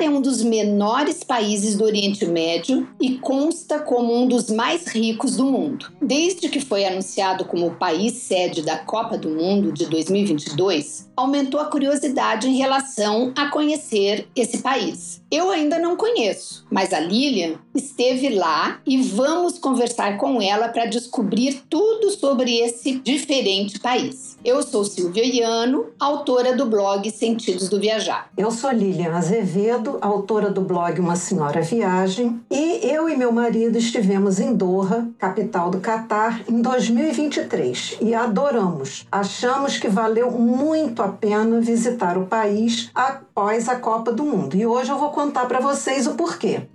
Catar é um dos menores países do Oriente Médio e consta como um dos mais ricos do mundo. Desde que foi anunciado como o país sede da Copa do Mundo de 2022, aumentou a curiosidade em relação a conhecer esse país. Eu ainda não conheço, mas a Lilian esteve lá e vamos conversar com ela para descobrir tudo sobre esse diferente país. Eu sou Silvia Iano, autora do blog Sentidos do Viajar. Eu sou Lilian Azevedo, autora do blog Uma Senhora Viagem, e eu e meu marido estivemos em Doha, capital do Catar, em 2023 e adoramos. Achamos que valeu muito a pena visitar o país após a Copa do Mundo. E hoje eu vou contar para vocês o porquê.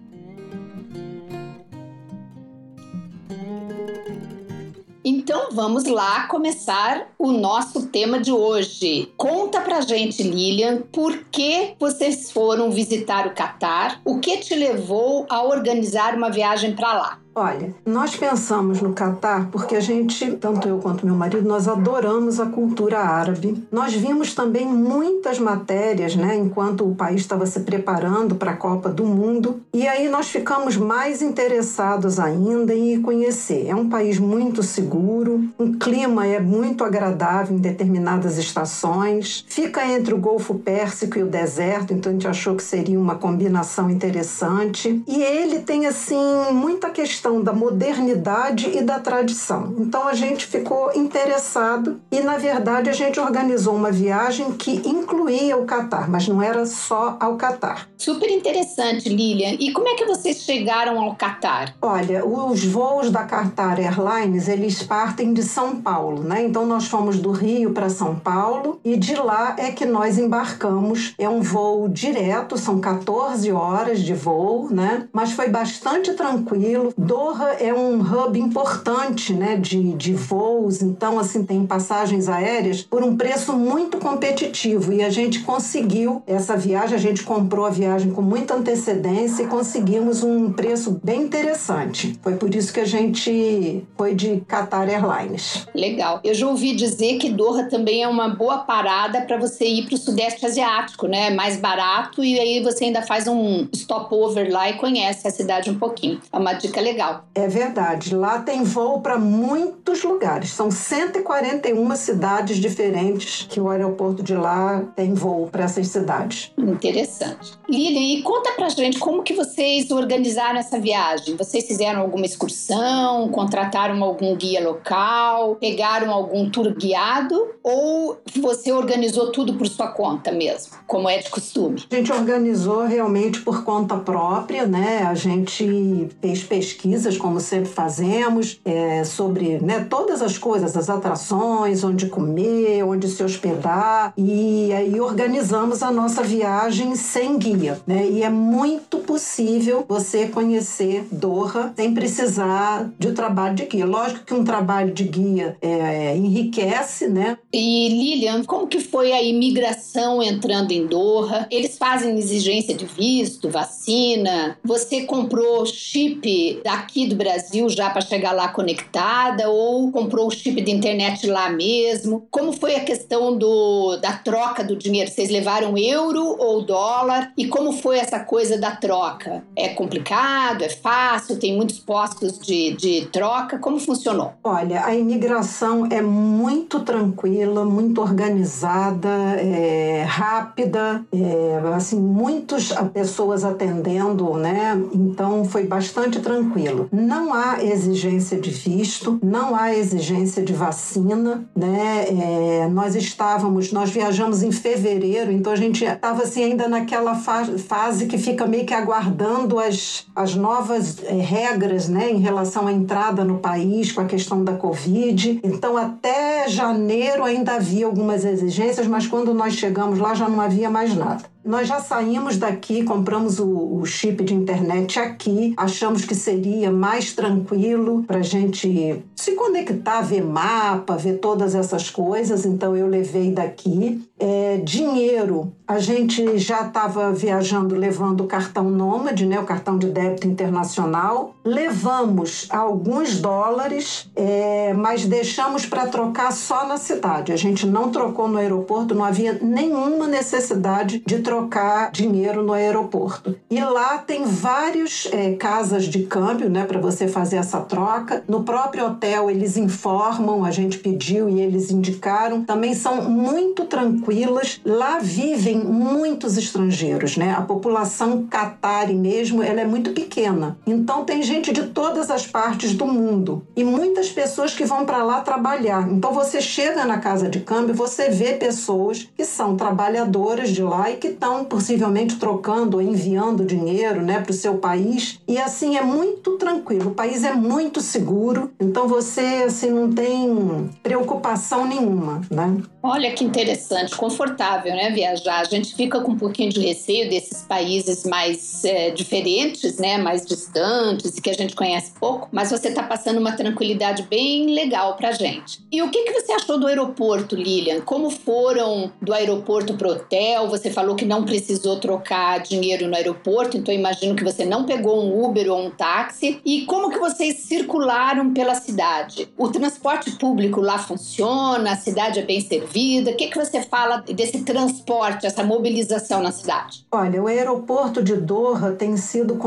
Então vamos lá começar o nosso tema de hoje. Conta pra gente, Lilian, por que vocês foram visitar o Catar? O que te levou a organizar uma viagem para lá? Olha, nós pensamos no Catar porque a gente, tanto eu quanto meu marido, nós adoramos a cultura árabe. Nós vimos também muitas matérias, né, enquanto o país estava se preparando para a Copa do Mundo, e aí nós ficamos mais interessados ainda em conhecer. É um país muito seguro, o clima é muito agradável em determinadas estações, fica entre o Golfo Pérsico e o deserto, então a gente achou que seria uma combinação interessante. E ele tem assim muita questão questão da modernidade e da tradição. Então a gente ficou interessado e, na verdade, a gente organizou uma viagem que incluía o Catar, mas não era só ao Catar. Super interessante, Lilian. E como é que vocês chegaram ao Catar? Olha, os voos da Qatar Airlines, eles partem de São Paulo, né? Então nós fomos do Rio para São Paulo e de lá é que nós embarcamos. É um voo direto, são 14 horas de voo, né? Mas foi bastante tranquilo. Doha é um hub importante né, de, de voos, então assim tem passagens aéreas por um preço muito competitivo e a gente conseguiu essa viagem, a gente comprou a viagem com muita antecedência e conseguimos um preço bem interessante. Foi por isso que a gente foi de Qatar Airlines. Legal. Eu já ouvi dizer que Doha também é uma boa parada para você ir para o Sudeste Asiático, né? Mais barato e aí você ainda faz um stopover lá e conhece a cidade um pouquinho. É uma dica legal legal. É verdade. Lá tem voo para muitos lugares. São 141 cidades diferentes que o aeroporto de lá tem voo para essas cidades. Interessante. Lilian, e conta pra gente como que vocês organizaram essa viagem. Vocês fizeram alguma excursão, contrataram algum guia local, pegaram algum tour guiado ou você organizou tudo por sua conta mesmo, como é de costume? A gente organizou realmente por conta própria, né? A gente fez pesquisa pesquisas, como sempre fazemos, é, sobre né, todas as coisas, as atrações, onde comer, onde se hospedar, e aí organizamos a nossa viagem sem guia. Né? E é muito possível você conhecer Doha sem precisar de um trabalho de guia. Lógico que um trabalho de guia é, enriquece, né? E Lilian, como que foi a imigração entrando em Doha? Eles fazem exigência de visto, vacina? Você comprou chip da aqui do Brasil já para chegar lá conectada ou comprou o chip de internet lá mesmo? Como foi a questão do, da troca do dinheiro? Vocês levaram euro ou dólar? E como foi essa coisa da troca? É complicado? É fácil? Tem muitos postos de, de troca? Como funcionou? Olha, a imigração é muito tranquila, muito organizada, é, rápida, é, assim, muitas pessoas atendendo, né? Então foi bastante tranquilo tranquilo. Não há exigência de visto, não há exigência de vacina, né? É, nós estávamos, nós viajamos em fevereiro, então a gente estava assim ainda naquela fa fase que fica meio que aguardando as, as novas é, regras, né, em relação à entrada no país com a questão da Covid. Então até janeiro ainda havia algumas exigências, mas quando nós chegamos lá já não havia mais nada. Nós já saímos daqui, compramos o, o chip de internet aqui, achamos que seria mais tranquilo para a gente se conectar, ver mapa, ver todas essas coisas. Então eu levei daqui. É, dinheiro, a gente já estava viajando levando o cartão Nômade, né, o cartão de débito internacional. Levamos alguns dólares, é, mas deixamos para trocar só na cidade. A gente não trocou no aeroporto, não havia nenhuma necessidade de trocar dinheiro no aeroporto. E lá tem várias é, casas de câmbio, né, para você fazer essa troca. No próprio hotel eles informam, a gente pediu e eles indicaram. Também são muito tranquilas. Lá vivem muitos estrangeiros, né? A população catari mesmo, ela é muito pequena. Então tem gente de todas as partes do mundo e muitas pessoas que vão para lá trabalhar. Então você chega na casa de câmbio, você vê pessoas que são trabalhadoras de lá e que estão possivelmente trocando ou enviando dinheiro, né, para o seu país. E assim é muito tranquilo. O país é muito seguro. Então você assim não tem preocupação nenhuma, né? Olha que interessante, confortável, né, viajar. A gente fica com um pouquinho de receio desses países mais é, diferentes, né, mais distantes, que a gente conhece pouco, mas você está passando uma tranquilidade bem legal para gente. E o que, que você achou do aeroporto, Lilian? Como foram do aeroporto para o hotel? Você falou que não precisou trocar dinheiro no aeroporto, então imagino que você não pegou um Uber ou um táxi. E como que vocês circularam pela cidade? O transporte público lá funciona? A cidade é bem servida? vida? O que, que você fala desse transporte, essa mobilização na cidade? Olha, o aeroporto de Doha tem sido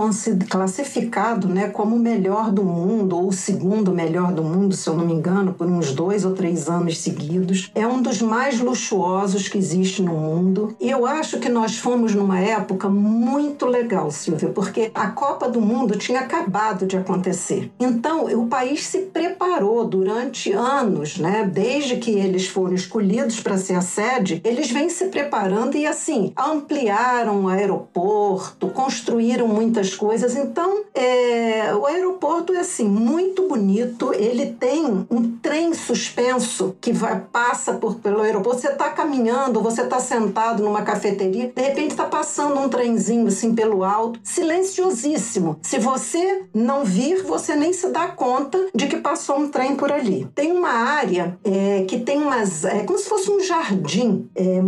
classificado né, como o melhor do mundo, ou o segundo melhor do mundo, se eu não me engano, por uns dois ou três anos seguidos. É um dos mais luxuosos que existe no mundo. E eu acho que nós fomos numa época muito legal, Silvia, porque a Copa do Mundo tinha acabado de acontecer. Então, o país se preparou durante anos, né, desde que eles foram escolhidos para ser a sede, eles vêm se preparando e assim ampliaram o aeroporto, construíram muitas coisas. Então, é, o aeroporto é assim muito bonito. Ele tem um trem suspenso que vai, passa por, pelo aeroporto. Você está caminhando, você está sentado numa cafeteria, de repente está passando um trenzinho assim pelo alto, silenciosíssimo. Se você não vir, você nem se dá conta de que passou um trem por ali. Tem uma área é, que tem umas, é, como se fosse um jardim é,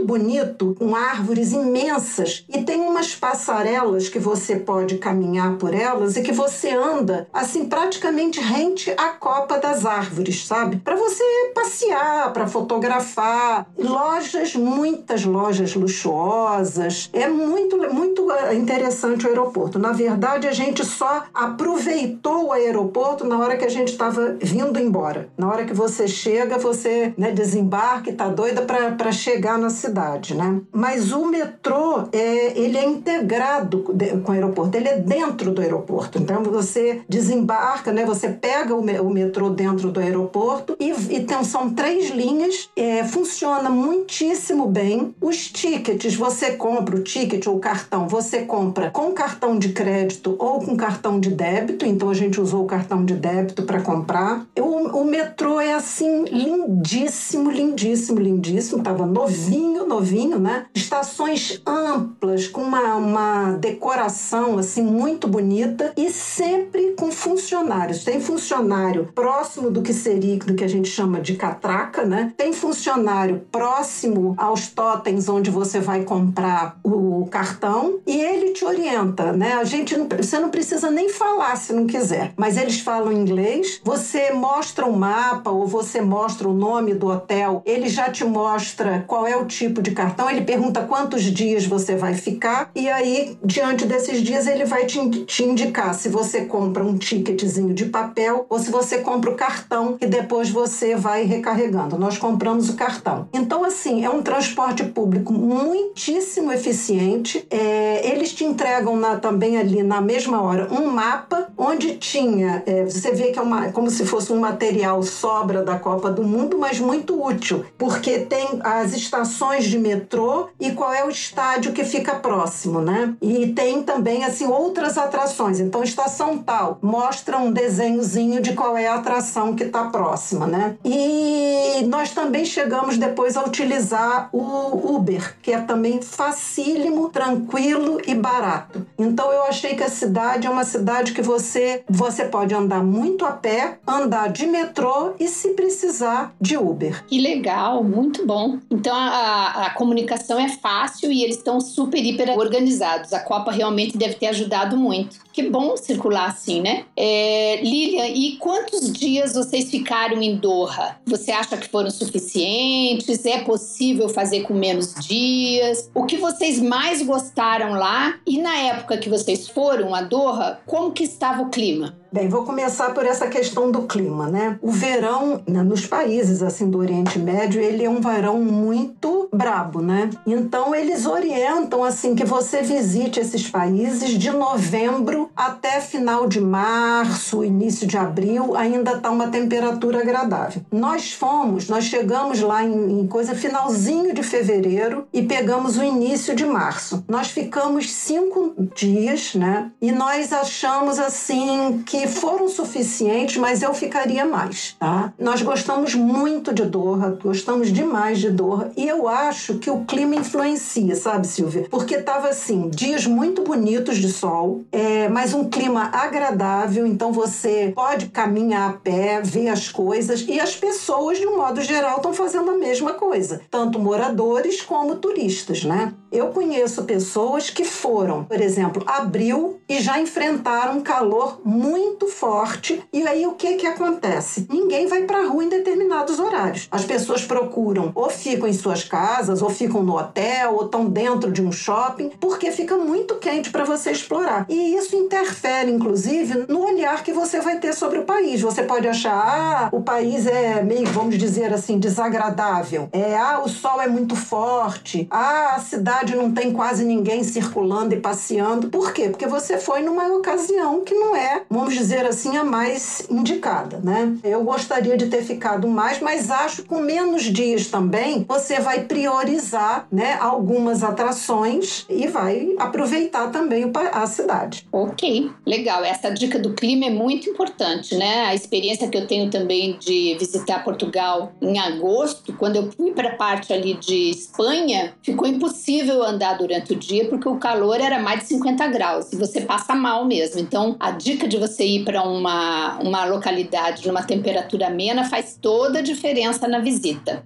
muito bonito, com árvores imensas, e tem umas passarelas que você pode caminhar por elas e que você anda assim praticamente rente à copa das árvores, sabe? Para você passear, para fotografar. Lojas, muitas lojas luxuosas. É muito, muito é, interessante o aeroporto. Na verdade, a gente só aproveitou o aeroporto na hora que a gente estava vindo embora. Na hora que você chega, você né, desembarca embarque, tá doida para chegar na cidade, né? Mas o metrô, é, ele é integrado com o aeroporto, ele é dentro do aeroporto. Então você desembarca, né? Você pega o, metrô dentro do aeroporto e, então são três linhas, é, funciona muitíssimo bem. Os tickets, você compra o ticket ou o cartão, você compra com cartão de crédito ou com cartão de débito, então a gente usou o cartão de débito para comprar. O, o metrô é assim lindíssimo, lindíssimo, lindíssimo, estava novinho, novinho, né? Estações amplas, com uma, uma decoração assim muito bonita e sempre com funcionários. Tem funcionário próximo do que seria, do que a gente chama de catraca, né? Tem funcionário próximo aos totens onde você vai comprar o cartão e ele te orienta, né? A gente não, você não precisa nem falar se não quiser, mas eles falam inglês. Você mostra o mapa ou você mostra o nome do hotel, ele já te mostra qual é o tipo de cartão, ele pergunta quantos dias você vai ficar, e aí, diante desses dias, ele vai te, te indicar se você compra um ticketzinho de papel ou se você compra o cartão e depois você vai recarregando. Nós compramos o cartão. Então, assim, é um transporte público muitíssimo eficiente. É, ele eles te entregam na, também ali na mesma hora um mapa onde tinha, é, você vê que é uma, como se fosse um material sobra da Copa do Mundo, mas muito útil, porque tem as estações de metrô e qual é o estádio que fica próximo, né? E tem também assim outras atrações. Então, estação tal mostra um desenhozinho de qual é a atração que está próxima, né? E nós também chegamos depois a utilizar o Uber, que é também facílimo, tranquilo e barato. Então, eu achei que a cidade é uma cidade que você você pode andar muito a pé, andar de metrô e se precisar de Uber. Que legal, muito bom. Então a, a comunicação é fácil e eles estão super hiper organizados. A Copa realmente deve ter ajudado muito. Que bom circular assim, né? É, Lilian, e quantos dias vocês ficaram em Doha? Você acha que foram suficientes? É possível fazer com menos dias? O que vocês mais gostaram lá? E na época que vocês foram a Doha, como que estava o clima? Bem, vou começar por essa questão do clima, né? O verão, né, nos países assim do Oriente Médio, ele é um verão muito brabo, né? Então eles orientam assim que você visite esses países de novembro até final de março, início de abril, ainda tá uma temperatura agradável. Nós fomos, nós chegamos lá em, em coisa finalzinho de fevereiro e pegamos o início de março. Nós ficamos cinco dias, né? E nós achamos assim que foram suficientes, mas eu ficaria mais, tá? Nós gostamos muito de Doha, gostamos demais de Doha e eu acho que o clima influencia, sabe, Silvia? Porque tava assim, dias muito bonitos de sol, é, mas um clima agradável, então você pode caminhar a pé, ver as coisas e as pessoas, de um modo geral, estão fazendo a mesma coisa, tanto moradores como turistas, né? Eu conheço pessoas que foram, por exemplo, abril e já enfrentaram um calor muito forte. E aí o que que acontece? Ninguém vai para a rua em determinados horários. As pessoas procuram ou ficam em suas casas, ou ficam no hotel, ou estão dentro de um shopping, porque fica muito quente para você explorar. E isso interfere, inclusive, no olhar que você vai ter sobre o país. Você pode achar, ah, o país é meio, vamos dizer assim, desagradável. É, ah, o sol é muito forte. Ah, a cidade não tem quase ninguém circulando e passeando. Por quê? Porque você foi numa ocasião que não é, vamos dizer assim, a mais indicada, né? Eu gostaria de ter ficado mais, mas acho que com menos dias também você vai priorizar, né, algumas atrações e vai aproveitar também a cidade. Ok, legal. Essa dica do clima é muito importante, né? A experiência que eu tenho também de visitar Portugal em agosto, quando eu fui para a parte ali de Espanha, ficou impossível andar durante o dia porque o calor era mais de 50 graus e você passa mal mesmo. Então, a dica de você ir para uma, uma localidade numa temperatura amena faz toda a diferença na visita.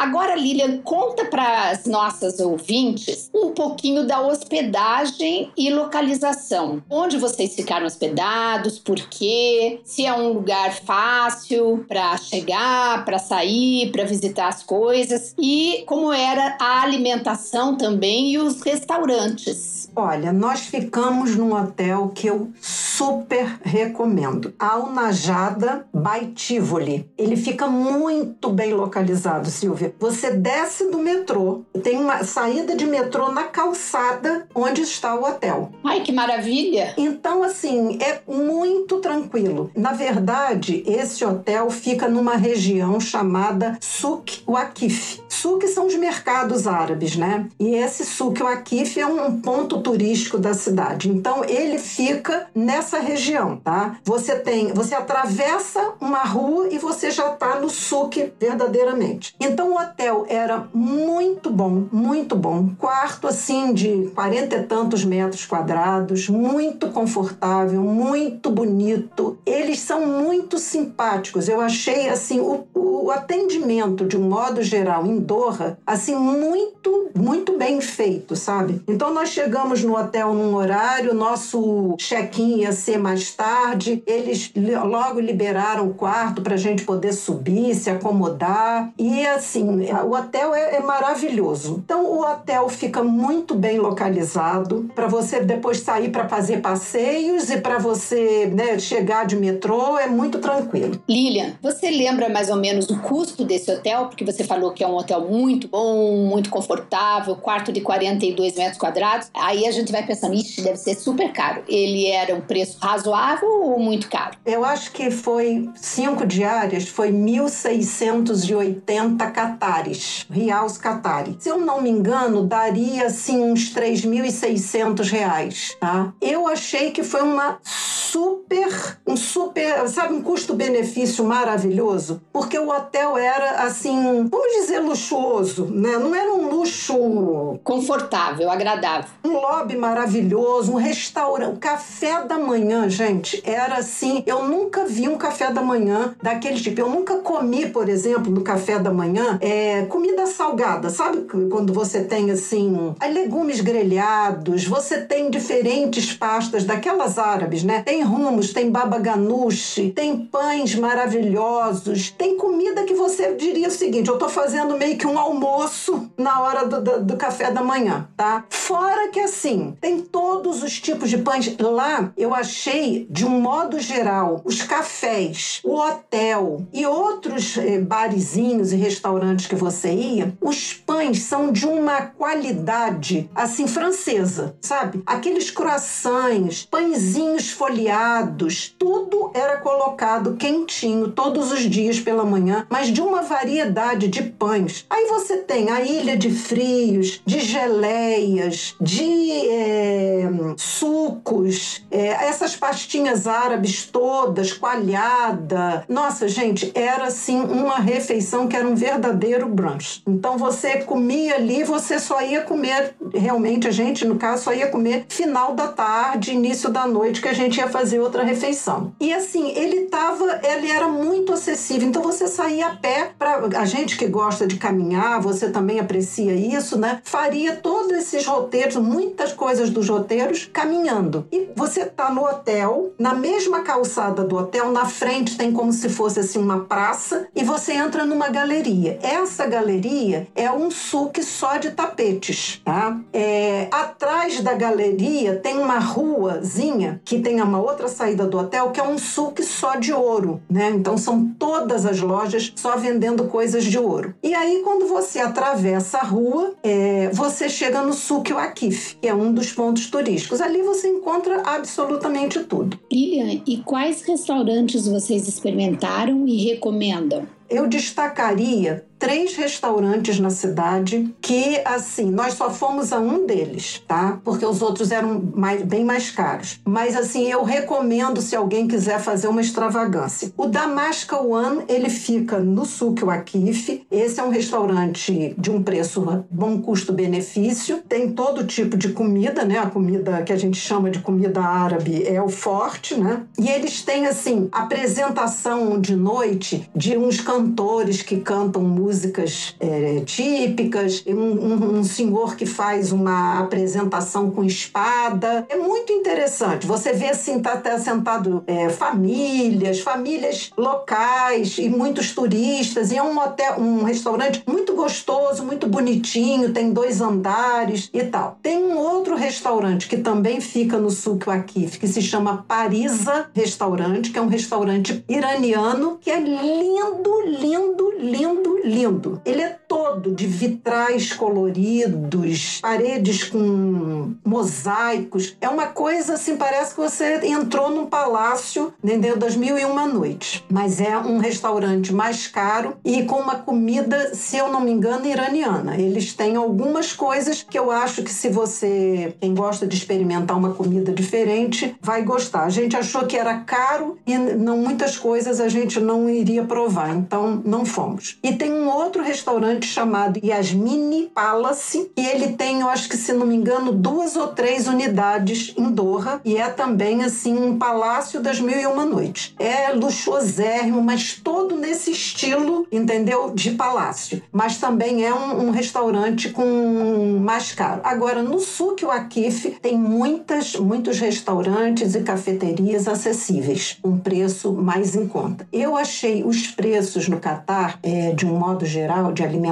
Agora, Lilian, conta para as nossas ouvintes um pouquinho da hospedagem e localização. Onde vocês ficaram hospedados, por quê, se é um lugar fácil para chegar, para sair, para visitar as coisas e como era a alimentação também e os restaurantes. Olha, nós ficamos num hotel que eu super recomendo. Al Najada by Tivoli. Ele fica muito bem localizado, Silvia. Você desce do metrô, tem uma saída de metrô na calçada onde está o hotel. Ai, que maravilha! Então, assim, é muito tranquilo. Na verdade, esse hotel fica numa região chamada Souk Wakif. Souk são os mercados árabes, né? E esse Souk Wakif é um ponto turístico da cidade. Então, ele fica nessa região, tá? Você tem, você atravessa uma rua e você já está no Souk verdadeiramente. Então, o hotel era muito bom, muito bom. Quarto assim de quarenta e tantos metros quadrados, muito confortável, muito bonito. Eles são muito simpáticos. Eu achei assim o, o atendimento de um modo geral em Doha assim muito, muito bem feito, sabe? Então nós chegamos no hotel num horário, nosso check-in ia ser mais tarde. Eles logo liberaram o quarto para a gente poder subir, se acomodar. E assim, o hotel é, é maravilhoso. Então, o hotel fica muito bem localizado para você depois sair para fazer passeios e para você né, chegar de metrô é muito tranquilo. Lilian, você lembra mais ou menos o custo desse hotel? Porque você falou que é um hotel muito bom, muito confortável, quarto de 42 metros quadrados. Aí a gente vai pensando, ixi, deve ser super caro. Ele era um preço razoável ou muito caro? Eu acho que foi cinco diárias, foi 1.680 catares, reais catares. Se eu não me engano, daria assim uns 3.600 reais, tá? Eu achei que foi uma super, um super, sabe, um custo-benefício maravilhoso, porque o hotel era assim, vamos dizer luxuoso, né? Não era um luxo confortável, agradável. Um lobby maravilhoso, um restaurante, café da manhã, gente, era assim, eu nunca vi um café da manhã daquele tipo. Eu nunca comi, por exemplo, no café da manhã, é, comida salgada, sabe quando você tem assim, legumes grelhados, você tem diferentes pastas daquelas árabes, né? Tem rumos, tem baba ganoush, tem pães maravilhosos, tem comida que você diria o seguinte: eu tô fazendo meio que um almoço na hora do, do, do café da manhã, tá? Fora que assim, tem todos os tipos de pães. Lá eu achei, de um modo geral, os cafés, o hotel e outros eh, barizinhos e restaurantes que você ia, os pães são de uma qualidade assim francesa, sabe? Aqueles croissants, pãezinhos folheados, tudo era colocado quentinho todos os dias pela manhã, mas de uma variedade de pães. Aí você tem a ilha de frios, de geleias, de é, sucos, é, essas pastinhas árabes todas, coalhada. Nossa, gente, era assim uma refeição que era um verdadeiro brunch. Então você comia ali, você só ia comer, realmente a gente, no caso, só ia comer final da tarde, início da noite, que a gente ia fazer outra refeição. E assim, ele tava, ele era muito acessível, então você saía a pé para a gente que gosta de caminhar, você também aprecia isso, né? Faria todos esses roteiros, muitas coisas dos roteiros caminhando. E você tá no hotel, na mesma calçada do hotel, na frente tem como se fosse assim uma praça e você entra numa galeria. Essa galeria é um suque só de tapetes, tá? É, atrás da galeria tem uma ruazinha que tem uma outra saída do hotel que é um suque só de ouro, né? Então são todas as lojas só vendendo coisas de ouro. E aí quando você atravessa a rua, é, você chega no suque Wakif, que é um dos pontos turísticos. Ali você encontra absolutamente tudo. Lilian, e quais restaurantes vocês experimentaram e recomendam? Eu destacaria três restaurantes na cidade que, assim, nós só fomos a um deles, tá? Porque os outros eram mais, bem mais caros. Mas, assim, eu recomendo se alguém quiser fazer uma extravagância. O Damasca One, ele fica no Souk Wakif. Esse é um restaurante de um preço bom custo-benefício. Tem todo tipo de comida, né? A comida que a gente chama de comida árabe é o forte, né? E eles têm, assim, apresentação de noite de uns cantores que cantam música músicas é, típicas, um, um, um, senhor que faz uma apresentação com espada. É muito interessante. Você vê assim, tá, tá sentado é, famílias, famílias locais e muitos turistas. E é um hotel, um restaurante muito gostoso, muito bonitinho, tem dois andares e tal. Tem um outro restaurante que também fica no Sul Akif, que se chama Parisa Restaurante, que é um restaurante iraniano que é lindo, lindo, lindo, lindo lindo. Ele é todo de vitrais coloridos, paredes com mosaicos. É uma coisa assim, parece que você entrou num palácio dentro das mil e uma noites. Mas é um restaurante mais caro e com uma comida, se eu não me engano, iraniana. Eles têm algumas coisas que eu acho que se você, quem gosta de experimentar uma comida diferente, vai gostar. A gente achou que era caro e não muitas coisas a gente não iria provar, então não fomos. E tem um outro restaurante restaurante chamado Yasmini Palace e ele tem, eu acho que se não me engano, duas ou três unidades em Doha e é também assim um palácio das mil e uma noites. É luxuosérrimo, mas todo nesse estilo, entendeu? De palácio. Mas também é um, um restaurante com mais caro. Agora, no Souk Wakif tem muitas, muitos restaurantes e cafeterias acessíveis, um preço mais em conta. Eu achei os preços no Catar, é, de um modo geral, de alimentação,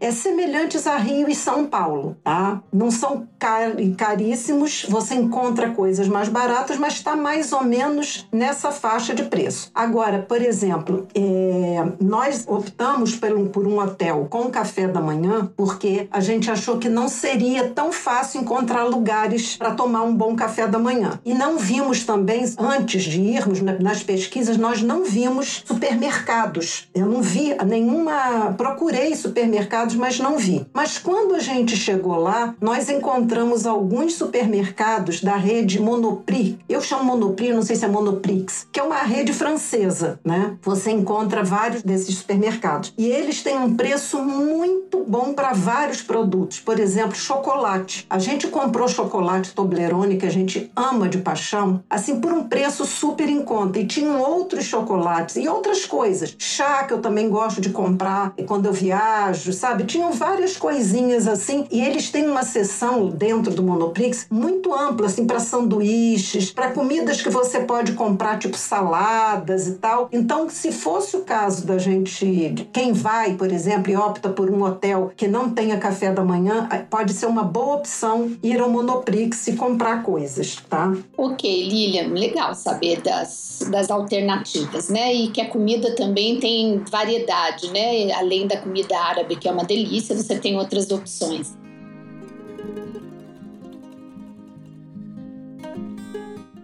é semelhantes a Rio e São Paulo, tá? Não são car caríssimos, você encontra coisas mais baratas, mas está mais ou menos nessa faixa de preço. Agora, por exemplo, é, nós optamos por um, por um hotel com café da manhã porque a gente achou que não seria tão fácil encontrar lugares para tomar um bom café da manhã. E não vimos também, antes de irmos nas pesquisas, nós não vimos supermercados. Eu não vi nenhuma. Procurei supermercados, mas não vi. Mas quando a gente chegou lá, nós encontramos alguns supermercados da rede Monoprix. Eu chamo Monoprix, não sei se é Monoprix, que é uma rede francesa, né? Você encontra vários desses supermercados. E eles têm um preço muito bom para vários produtos. Por exemplo, chocolate. A gente comprou chocolate Toblerone, que a gente ama de paixão, assim, por um preço super em conta. E tinham outros chocolates e outras coisas. Chá, que eu também gosto de comprar quando eu viajo, sabe? Tinham várias coisinhas assim. E eles têm uma seção dentro do Monoprix muito ampla, assim, para sanduíches, para comidas que você pode comprar, tipo saladas e tal. Então, se fosse o caso da gente, quem vai, por exemplo, e opta por um hotel que não tenha café da manhã, pode ser uma boa opção ir ao Monoprix e comprar coisas, tá? Ok, Lilian, legal saber das, das alternativas, né? E que a comida também tem variedade, né? Além da comida árabe, que é uma delícia, você tem outras opções.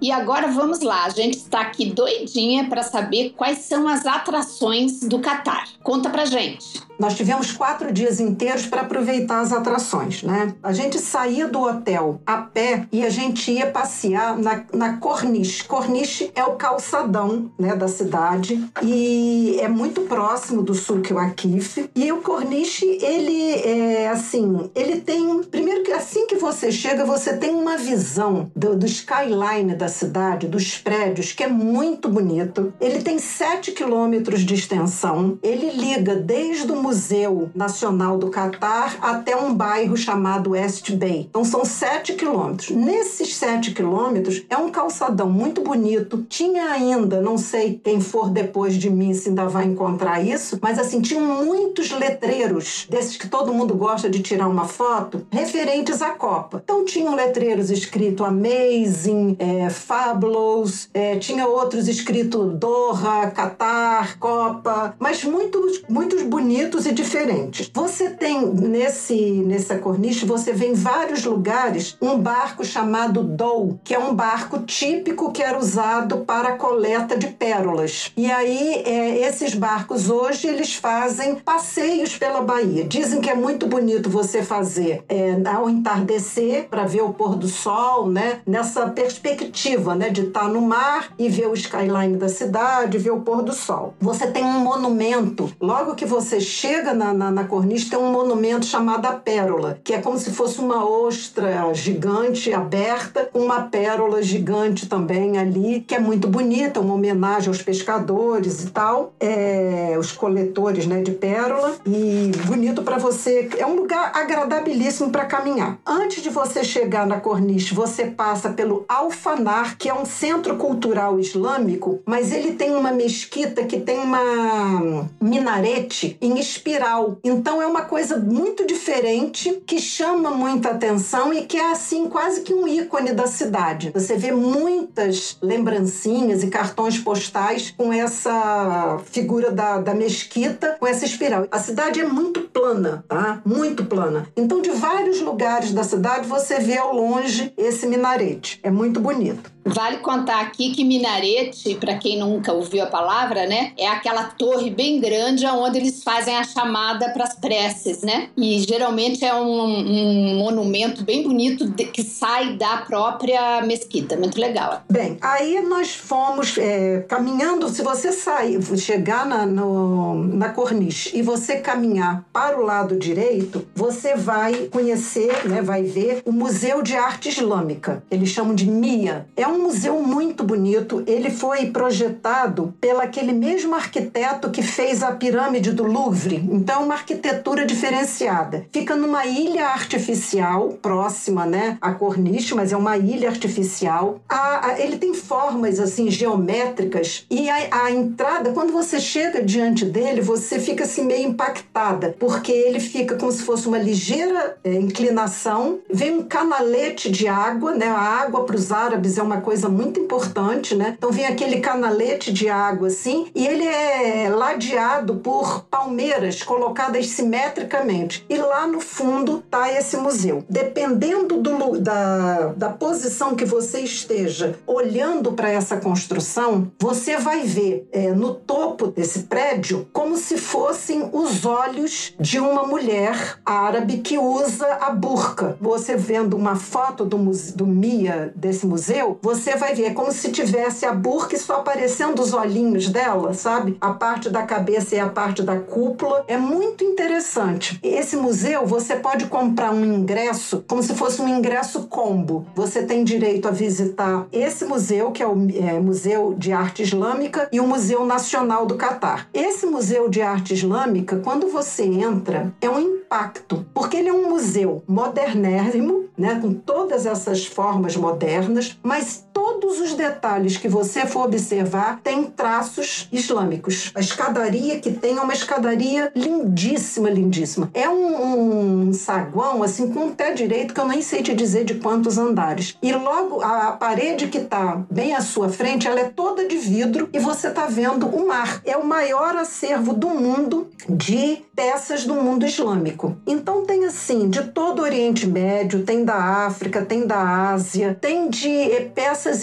E agora vamos lá, a gente está aqui doidinha para saber quais são as atrações do Catar. Conta pra gente. Nós tivemos quatro dias inteiros para aproveitar as atrações, né? A gente saía do hotel a pé e a gente ia passear na, na Corniche. Corniche é o calçadão né, da cidade e é muito próximo do Souk Wakif. E o Corniche, ele é assim, ele tem... Primeiro que assim que você chega, você tem uma visão do, do skyline da cidade, dos prédios, que é muito bonito. Ele tem sete quilômetros de extensão. Ele liga desde o Museu Nacional do Catar até um bairro chamado West Bay. Então são sete quilômetros. Nesses sete quilômetros é um calçadão muito bonito. Tinha ainda, não sei quem for depois de mim se ainda vai encontrar isso, mas assim, tinham muitos letreiros, desses que todo mundo gosta de tirar uma foto, referentes à Copa. Então tinham letreiros escrito Amazing, é, Fabulous, é, tinha outros escrito Doha, Qatar, Copa, mas muitos, muitos bonitos e diferentes. Você tem nesse nessa corniche, você vê em vários lugares um barco chamado Dou, que é um barco típico que era usado para a coleta de pérolas. E aí é, esses barcos hoje eles fazem passeios pela Bahia. Dizem que é muito bonito você fazer é, ao entardecer para ver o pôr do sol, né? Nessa perspectiva, né? De estar tá no mar e ver o skyline da cidade, ver o pôr do sol. Você tem um monumento logo que você chega na, na, na corniche, tem um monumento chamado a Pérola, que é como se fosse uma ostra gigante aberta, com uma pérola gigante também ali, que é muito bonita, uma homenagem aos pescadores e tal, é, os coletores né, de pérola, e bonito para você. É um lugar agradabilíssimo para caminhar. Antes de você chegar na corniche, você passa pelo Alfanar, que é um centro cultural islâmico, mas ele tem uma mesquita que tem uma minarete em espiral. Então é uma coisa muito diferente que chama muita atenção e que é assim quase que um ícone da cidade. Você vê muitas lembrancinhas e cartões postais com essa figura da, da mesquita, com essa espiral. A cidade é muito plana, tá? Muito plana. Então de vários lugares da cidade você vê ao longe esse minarete. É muito bonito. Vale contar aqui que minarete, para quem nunca ouviu a palavra, né, é aquela torre bem grande onde eles fazem a chamada para as preces, né? E geralmente é um, um monumento bem bonito de, que sai da própria mesquita. Muito legal. Bem, aí nós fomos é, caminhando. Se você sair, chegar na, no, na corniche e você caminhar para o lado direito, você vai conhecer, né, vai ver o Museu de Arte Islâmica. Eles chamam de MIA. É um museu muito bonito. Ele foi projetado pelo aquele mesmo arquiteto que fez a pirâmide do Louvre. Então, uma arquitetura diferenciada. Fica numa ilha artificial próxima, né, à corniche, mas é uma ilha artificial. A, a, ele tem formas assim geométricas e a, a entrada, quando você chega diante dele, você fica assim meio impactada, porque ele fica como se fosse uma ligeira é, inclinação. Vem um canalete de água, né? A água para os árabes é uma coisa muito importante, né? Então vem aquele canalete de água assim e ele é ladeado por palmeiras colocadas simetricamente. E lá no fundo tá esse museu. Dependendo do, da, da posição que você esteja olhando para essa construção, você vai ver é, no topo desse prédio como se fossem os olhos de uma mulher árabe que usa a burca. Você vendo uma foto do, do Mia desse museu, você vai ver como se tivesse a burca e só aparecendo os olhinhos dela, sabe? A parte da cabeça e a parte da cúpula. É muito interessante. Esse museu você pode comprar um ingresso como se fosse um ingresso combo. Você tem direito a visitar esse museu, que é o é, Museu de Arte Islâmica, e o Museu Nacional do Catar. Esse Museu de Arte Islâmica, quando você entra, é um impacto, porque ele é um museu modernérrimo, né, com todas essas formas modernas, mas todos os detalhes que você for observar têm traços islâmicos. A escadaria que tem é uma escadaria lindíssima, lindíssima. É um, um saguão, assim, com um pé direito, que eu nem sei te dizer de quantos andares. E logo a parede que está bem à sua frente, ela é toda de vidro e você está vendo o mar. É o maior acervo do mundo de peças do mundo islâmico. Então tem assim, de todo o Oriente Médio, tem da África, tem da Ásia, tem de eh,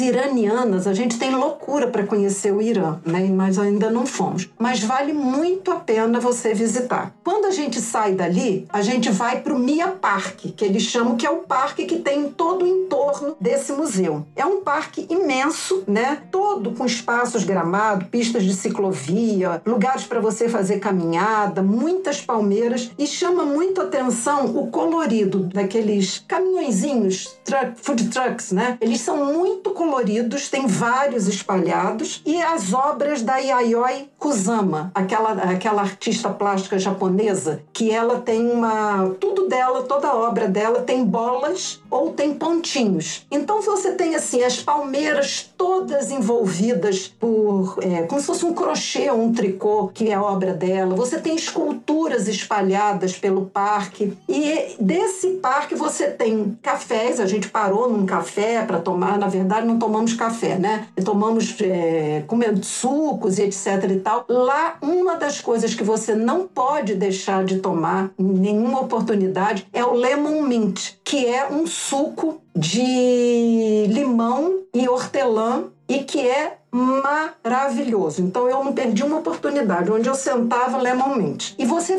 iranianas. A gente tem loucura para conhecer o Irã, né? Mas ainda não fomos. Mas vale muito a pena você visitar. Quando a gente sai dali, a gente vai para o Mia Park, que eles chamam que é o parque que tem todo o entorno desse museu. É um parque imenso, né? Todo com espaços gramados, pistas de ciclovia, lugares para você fazer caminhada, muitas palmeiras e chama muito atenção o colorido daqueles caminhõezinhos, truck, food trucks, né? Eles são muito coloridos, tem vários espalhados e as obras da Yayoi Kusama, aquela aquela artista plástica japonesa, que ela tem uma tudo dela, toda a obra dela tem bolas ou tem pontinhos. Então você tem assim as palmeiras todas envolvidas por é, como se fosse um crochê ou um tricô, que é obra dela. Você tem esculturas espalhadas pelo parque e desse parque você tem cafés. A gente parou num café para tomar. Na verdade, não tomamos café, né? Tomamos é, comendo sucos e etc e tal. Lá, uma das coisas que você não pode deixar de tomar em nenhuma oportunidade é o lemon mint, que é um suco de limão e hortelã e que é maravilhoso. Então eu não perdi uma oportunidade onde eu sentava Lemon Mint. E você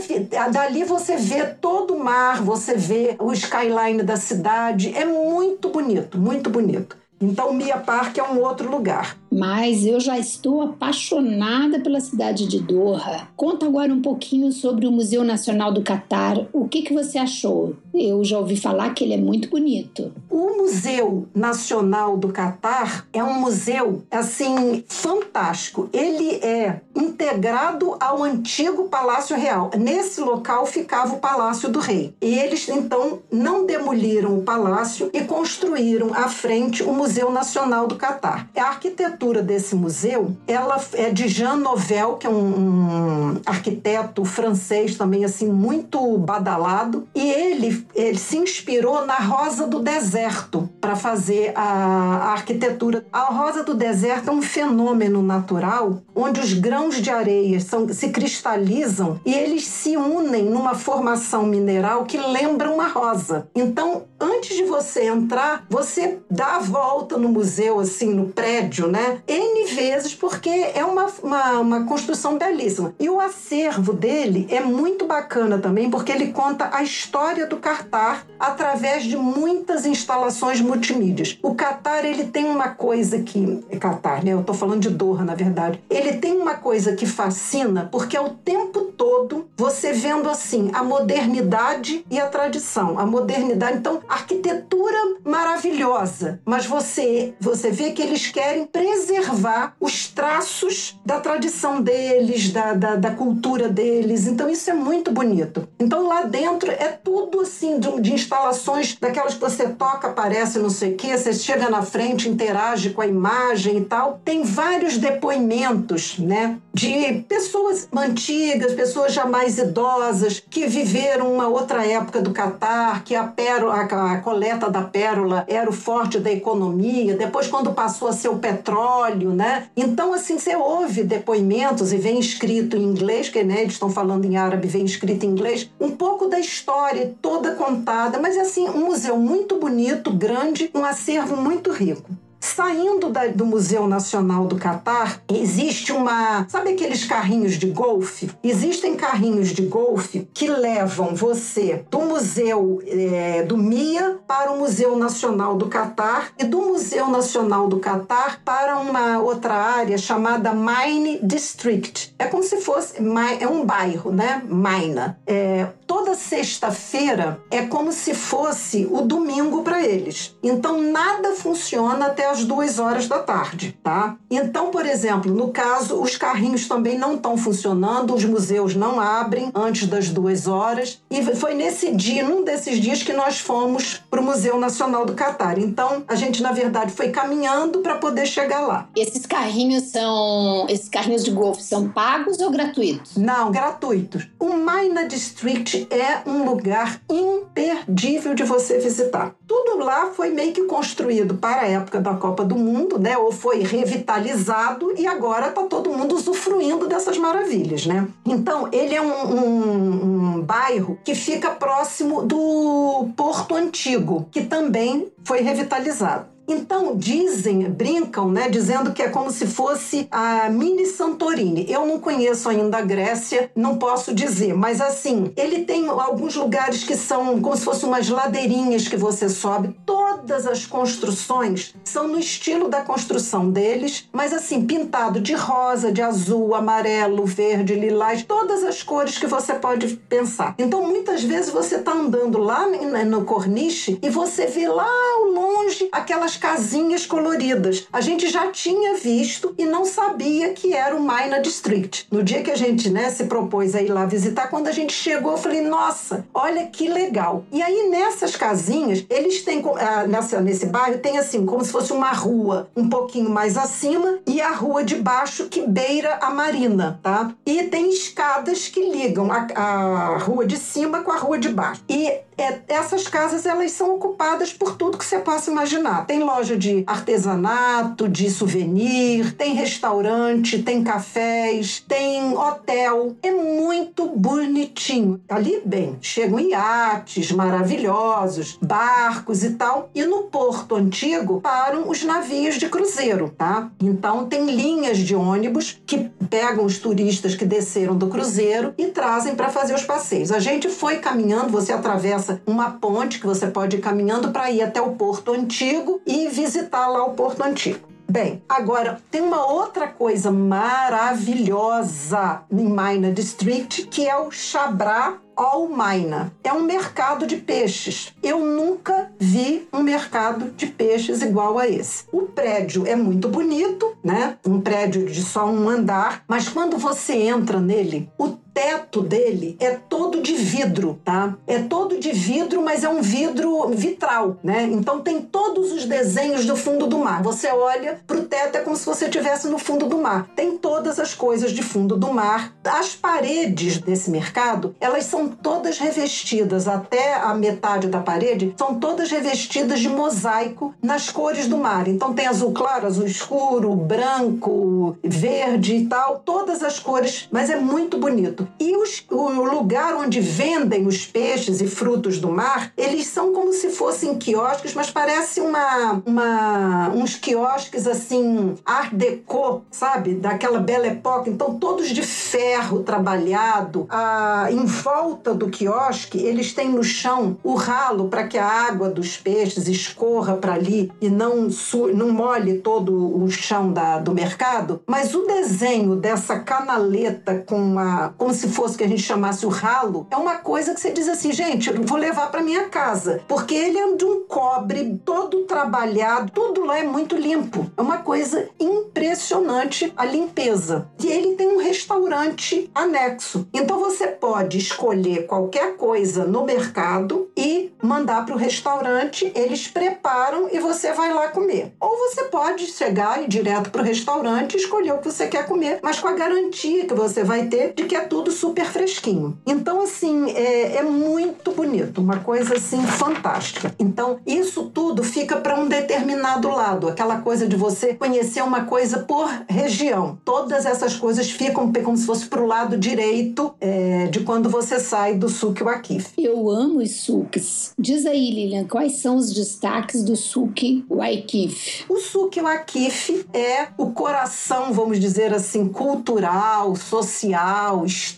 dali você vê todo o mar, você vê o skyline da cidade, é muito bonito, muito bonito. Então Mia Park é um outro lugar mas eu já estou apaixonada pela cidade de Doha. Conta agora um pouquinho sobre o Museu Nacional do Catar. O que, que você achou? Eu já ouvi falar que ele é muito bonito. O Museu Nacional do Catar é um museu, assim, fantástico. Ele é integrado ao antigo Palácio Real. Nesse local ficava o Palácio do Rei. E eles, então, não demoliram o palácio e construíram à frente o Museu Nacional do Catar. A arquitetura desse museu, ela é de Jean Nouvel, que é um, um arquiteto francês também assim muito badalado, e ele, ele se inspirou na Rosa do Deserto para fazer a, a arquitetura. A Rosa do Deserto é um fenômeno natural onde os grãos de areia são, se cristalizam e eles se unem numa formação mineral que lembra uma rosa. Então, antes de você entrar, você dá a volta no museu, assim, no prédio, né? N vezes, porque é uma, uma, uma construção belíssima. E o acervo dele é muito bacana também, porque ele conta a história do Catar através de muitas instalações multimídias. O Catar, ele tem uma coisa que... Catar, né? Eu tô falando de Doha, na verdade. Ele tem uma coisa que fascina, porque é o tempo todo você vendo assim a modernidade e a tradição. A modernidade, então, arquitetura maravilhosa, mas você você vê que eles querem preservar os traços da tradição deles, da, da, da cultura deles. Então isso é muito bonito. Então lá dentro é tudo assim de, de instalações daquelas que você toca, aparece não sei o quê, você chega na frente, interage com a imagem e tal. Tem vários depoimentos, né, de pessoas antigas, pessoas já mais idosas que viveram uma outra época do Catar, que a pérola, a, a coleta da pérola era o forte da economia. Depois quando passou a ser o petróleo, né? Então assim você ouve depoimentos e vem escrito em inglês, que né, eles estão falando em árabe, vem escrito em inglês, um pouco da história toda contada, mas assim um museu muito bonito, grande, um acervo muito rico. Saindo da, do Museu Nacional do Catar, existe uma. Sabe aqueles carrinhos de golfe? Existem carrinhos de golfe que levam você do Museu é, do MIA para o Museu Nacional do Catar e do Museu Nacional do Catar para uma outra área chamada Mine District. É como se fosse. É um bairro, né? Mina. É, toda sexta-feira é como se fosse o domingo para eles. Então nada funciona até às duas horas da tarde, tá? Então, por exemplo, no caso, os carrinhos também não estão funcionando, os museus não abrem antes das duas horas. E foi nesse dia, num desses dias, que nós fomos para o Museu Nacional do Catar. Então, a gente, na verdade, foi caminhando para poder chegar lá. Esses carrinhos são. Esses carrinhos de golfe são pagos ou gratuitos? Não, gratuitos. O Maina District é um lugar imperdível de você visitar. Tudo lá foi meio que construído para a época da Copa do Mundo, né? Ou foi revitalizado e agora está todo mundo usufruindo dessas maravilhas, né? Então, ele é um, um, um bairro que fica próximo do Porto Antigo, que também foi revitalizado. Então dizem, brincam, né, dizendo que é como se fosse a mini Santorini. Eu não conheço ainda a Grécia, não posso dizer, mas assim, ele tem alguns lugares que são como se fossem umas ladeirinhas que você sobe. Todas as construções são no estilo da construção deles, mas assim, pintado de rosa, de azul, amarelo, verde, lilás, todas as cores que você pode pensar. Então, muitas vezes você está andando lá no corniche e você vê lá ao longe aquelas aquelas casinhas coloridas. A gente já tinha visto e não sabia que era o Maina District. No dia que a gente né, se propôs a ir lá visitar, quando a gente chegou, eu falei, nossa, olha que legal. E aí nessas casinhas, eles têm, ah, nessa, nesse bairro, tem assim, como se fosse uma rua um pouquinho mais acima e a rua de baixo que beira a marina, tá? E tem escadas que ligam a, a rua de cima com a rua de baixo. E é, essas casas, elas são ocupadas por tudo que você possa imaginar. Tem loja de artesanato, de souvenir, tem restaurante, tem cafés, tem hotel. É muito bonitinho. Ali, bem, chegam iates maravilhosos, barcos e tal. E no porto antigo param os navios de cruzeiro, tá? Então tem linhas de ônibus que pegam os turistas que desceram do cruzeiro e trazem para fazer os passeios. A gente foi caminhando, você atravessa uma ponte que você pode ir caminhando para ir até o porto antigo e visitar lá o Porto Antigo. Bem, agora tem uma outra coisa maravilhosa em Maina District, que é o Chabrá Almaina. É um mercado de peixes. Eu nunca vi um mercado de peixes igual a esse. O prédio é muito bonito, né? Um prédio de só um andar, mas quando você entra nele, o teto dele é todo de vidro, tá? É todo de vidro, mas é um vidro vitral, né? Então tem todos os desenhos do fundo do mar. Você olha pro teto é como se você estivesse no fundo do mar. Tem todas as coisas de fundo do mar. As paredes desse mercado, elas são todas revestidas até a metade da parede, são todas revestidas de mosaico nas cores do mar. Então tem azul claro, azul escuro, branco, verde e tal, todas as cores, mas é muito bonito E os, o lugar onde vendem os peixes e frutos do mar, eles são como se fossem quiosques, mas parece uma, uma uns quiosques assim, art deco, sabe? Daquela bela época. Então, todos de ferro trabalhado. Ah, em volta do quiosque, eles têm no chão o ralo para que a água dos peixes escorra para ali e não, não molhe todo o chão da, do mercado. Mas o desenho dessa canaleta com a, como se fosse que a gente chamasse o ralo, é uma coisa que você diz assim, gente, eu vou levar para minha casa, porque ele é de um cobre todo trabalhado, tudo lá é muito limpo. É uma coisa impressionante a limpeza. E ele tem um restaurante anexo. Então você pode escolher qualquer coisa no mercado e mandar para o restaurante, eles preparam e você vai lá comer. Ou você pode chegar e ir direto para o restaurante escolher o que você quer comer, mas com a garantia que você vai ter de que é tudo super fresquinho. Então, assim, é, é muito bonito, uma coisa assim fantástica. Então, isso tudo fica para um determinado lado, aquela coisa de você conhecer uma coisa por região. Todas essas coisas ficam como se fosse para o lado direito é, de quando você sai do Suque Wakif. Eu amo os suques. Diz aí, Lilian, quais são os destaques do Suque Wakif? O Suque Wakif é o coração, vamos dizer assim, cultural, social, histórico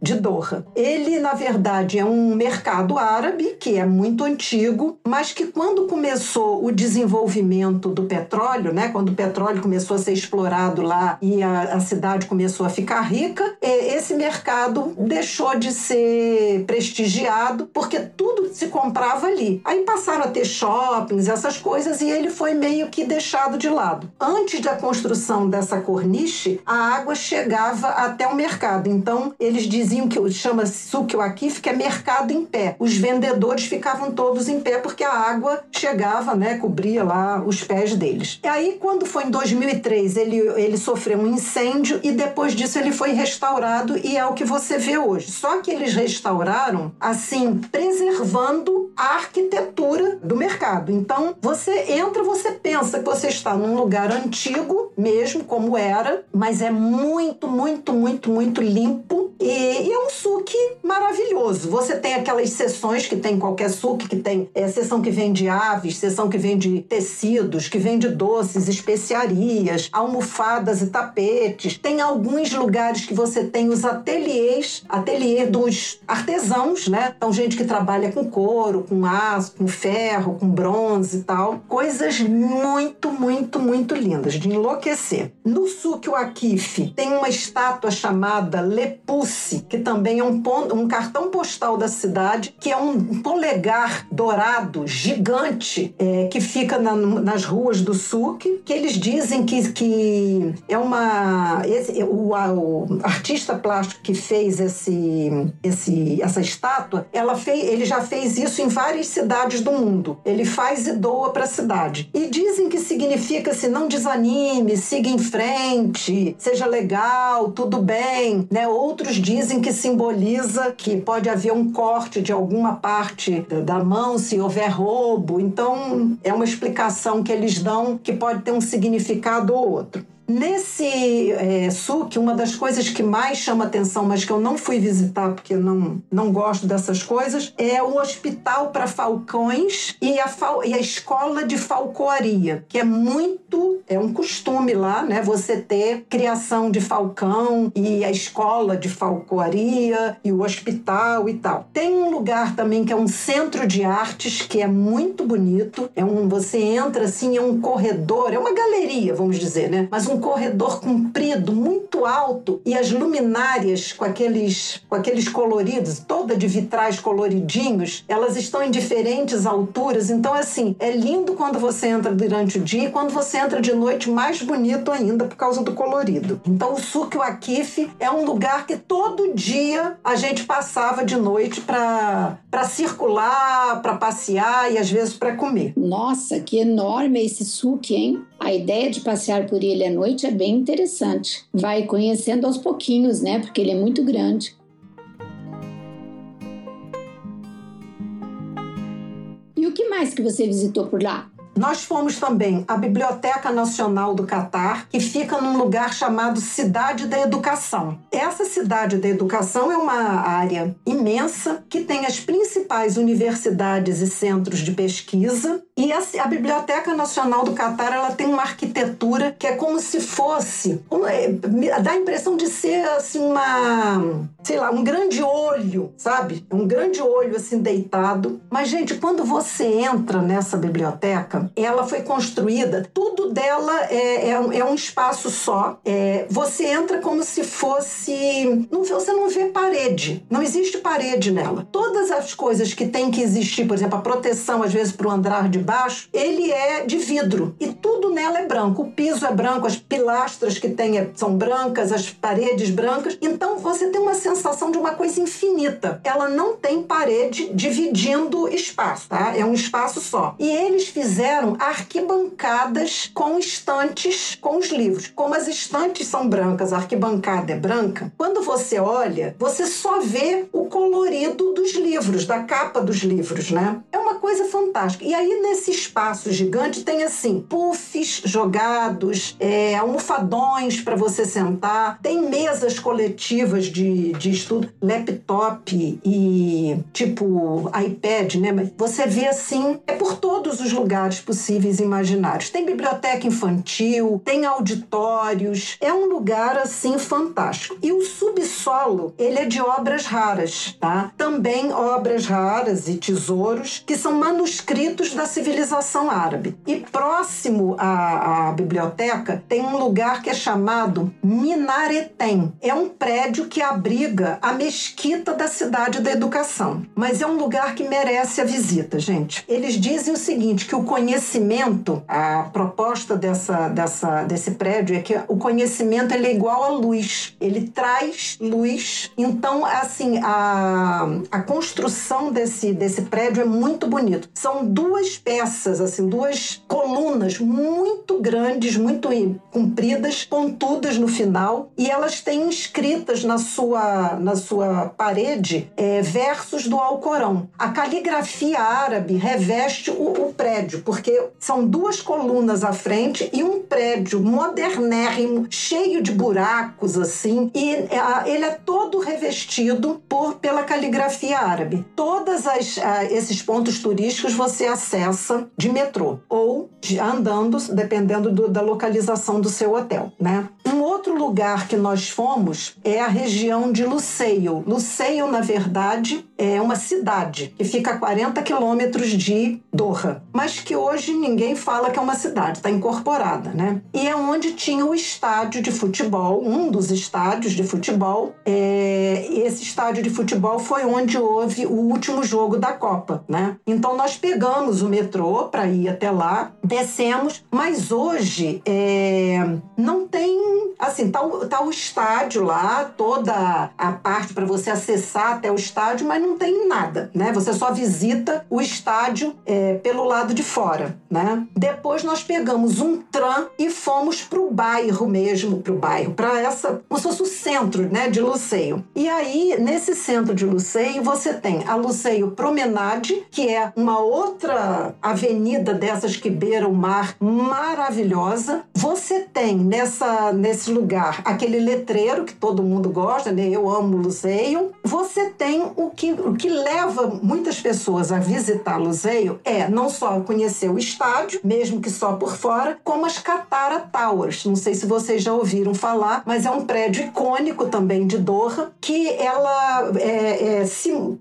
de Doha. Ele, na verdade, é um mercado árabe que é muito antigo, mas que quando começou o desenvolvimento do petróleo, né, quando o petróleo começou a ser explorado lá e a, a cidade começou a ficar rica, esse mercado deixou de ser prestigiado porque tudo se comprava ali. Aí passaram a ter shoppings, essas coisas, e ele foi meio que deixado de lado. Antes da construção dessa corniche, a água chegava até o mercado. Então, eles diziam que chama Suque Wakif, que é mercado em pé. Os vendedores ficavam todos em pé porque a água chegava, né, cobria lá os pés deles. E aí, quando foi em 2003, ele, ele sofreu um incêndio e depois disso ele foi restaurado e é o que você vê hoje. Só que eles restauraram assim, preservando a arquitetura do mercado. Então, você entra, você pensa que você está num lugar antigo, mesmo como era, mas é muito, muito, muito, muito limpo e, e é um suque maravilhoso. Você tem aquelas sessões que tem qualquer suque, que tem é, sessão que vende aves, sessão que vende tecidos, que vende doces, especiarias, almofadas e tapetes. Tem alguns lugares que você tem os ateliês, ateliê dos artesãos, né? Então, gente que trabalha com couro, com aço, com ferro, com bronze e tal. Coisas muito, muito, muito lindas, de enlouquecer. No Suque Wakif tem uma estátua chamada Lepusse, que também é um, um cartão postal da cidade, que é um polegar dourado gigante é, que fica na, nas ruas do Suque, que eles dizem que, que é uma... Esse, o, o artista plástico que fez esse, esse, essa estátua, ela fez, ele já fez isso em várias cidades do mundo. Ele faz e doa para a cidade. E dizem que significa se não desanime, siga em frente, seja legal, tudo bem. Né? Outros dizem que simboliza que pode haver um corte de alguma parte da mão se houver roubo. Então, é uma explicação que eles dão que pode ter um significado ou outro. Nesse é, SUC, uma das coisas que mais chama atenção, mas que eu não fui visitar porque não, não gosto dessas coisas, é o Hospital para Falcões e a, e a Escola de Falcoaria, que é muito, é um costume lá, né? Você ter criação de falcão e a escola de falcoaria e o hospital e tal. Tem um lugar também que é um centro de artes que é muito bonito. É um, você entra assim, é um corredor, é uma galeria, vamos dizer, né? Mas um um corredor comprido, muito alto, e as luminárias com aqueles, com aqueles coloridos, toda de vitrais coloridinhos, elas estão em diferentes alturas. Então, assim, é lindo quando você entra durante o dia e quando você entra de noite, mais bonito ainda por causa do colorido. Então, o Suque Wakif é um lugar que todo dia a gente passava de noite para circular, para passear e às vezes para comer. Nossa, que enorme esse suque, hein? A ideia de passear por ele à noite é bem interessante. Vai conhecendo aos pouquinhos, né? Porque ele é muito grande. E o que mais que você visitou por lá? Nós fomos também à Biblioteca Nacional do Catar, que fica num lugar chamado Cidade da Educação. Essa Cidade da Educação é uma área imensa que tem as principais universidades e centros de pesquisa. E a, a Biblioteca Nacional do Catar ela tem uma arquitetura que é como se fosse. É, dá a impressão de ser assim uma. sei lá, um grande olho, sabe? Um grande olho assim deitado. Mas, gente, quando você entra nessa biblioteca, ela foi construída, tudo dela é, é, é um espaço só. É, você entra como se fosse. Não, você não vê parede, não existe parede nela. Todas as coisas que tem que existir, por exemplo, a proteção, às vezes, para o andar de baixo, ele é de vidro e tudo nela é branco. O piso é branco, as pilastras que tem é, são brancas, as paredes brancas. Então você tem uma sensação de uma coisa infinita. Ela não tem parede dividindo espaço, tá? É um espaço só. E eles fizeram arquibancadas com estantes com os livros. Como as estantes são brancas, a arquibancada é branca, quando você olha, você só vê o colorido dos livros, da capa dos livros, né? É uma coisa fantástica. E aí, nesse espaço gigante, tem assim, puffs jogados, é, almofadões para você sentar, tem mesas coletivas de, de estudo, laptop e tipo iPad, né? Você vê assim, é por todos os lugares possíveis e imaginários. Tem biblioteca infantil, tem auditórios, é um lugar assim fantástico. E o subsolo, ele é de obras raras, tá? Também obras raras e tesouros que são manuscritos da civilização árabe. E próximo à, à biblioteca tem um lugar que é chamado Minaretem. É um prédio que abriga a mesquita da cidade da educação. Mas é um lugar que merece a visita, gente. Eles dizem o seguinte, que o conhecimento, a proposta dessa, dessa, desse prédio é que o conhecimento ele é igual à luz. Ele traz luz. Então, assim, a, a construção desse, desse prédio é muito bonito. São duas peças, assim, duas colunas muito grandes, muito compridas, pontudas no final, e elas têm escritas na sua, na sua parede é, versos do Alcorão. A caligrafia árabe reveste o, o prédio, porque são duas colunas à frente e um prédio modernérrimo, cheio de buracos, assim, e é, ele é todo revestido por pela caligrafia árabe. Todos esses pontos turísticos você acessa de metrô ou de, andando, dependendo do, da localização do seu hotel, né? Um outro lugar que nós fomos é a região de Luceio. Luceio, na verdade, é uma cidade que fica a 40 quilômetros de Doha, mas que hoje ninguém fala que é uma cidade, está incorporada, né? E é onde tinha o estádio de futebol, um dos estádios de futebol. É... Esse estádio de futebol foi onde houve o último jogo da Copa, né? Então nós pegamos o metrô para ir até lá, descemos, mas hoje é... não tem assim, tá o, tá o estádio lá, toda a parte para você acessar até o estádio, mas não tem nada, né? Você só visita o estádio é, pelo lado de fora, né? Depois nós pegamos um tram e fomos pro bairro mesmo, pro bairro, para essa, como se fosse o centro, né, de Luceio. E aí, nesse centro de Luceio, você tem a Luceio Promenade, que é uma outra avenida dessas que beiram o mar, maravilhosa. Você tem nessa nesse lugar aquele letreiro que todo mundo gosta, né? Eu amo Luseio. Você tem o que, o que leva muitas pessoas a visitar Luseio é não só conhecer o estádio, mesmo que só por fora, como as Katara Towers. Não sei se vocês já ouviram falar, mas é um prédio icônico também de Doha, que ela é, é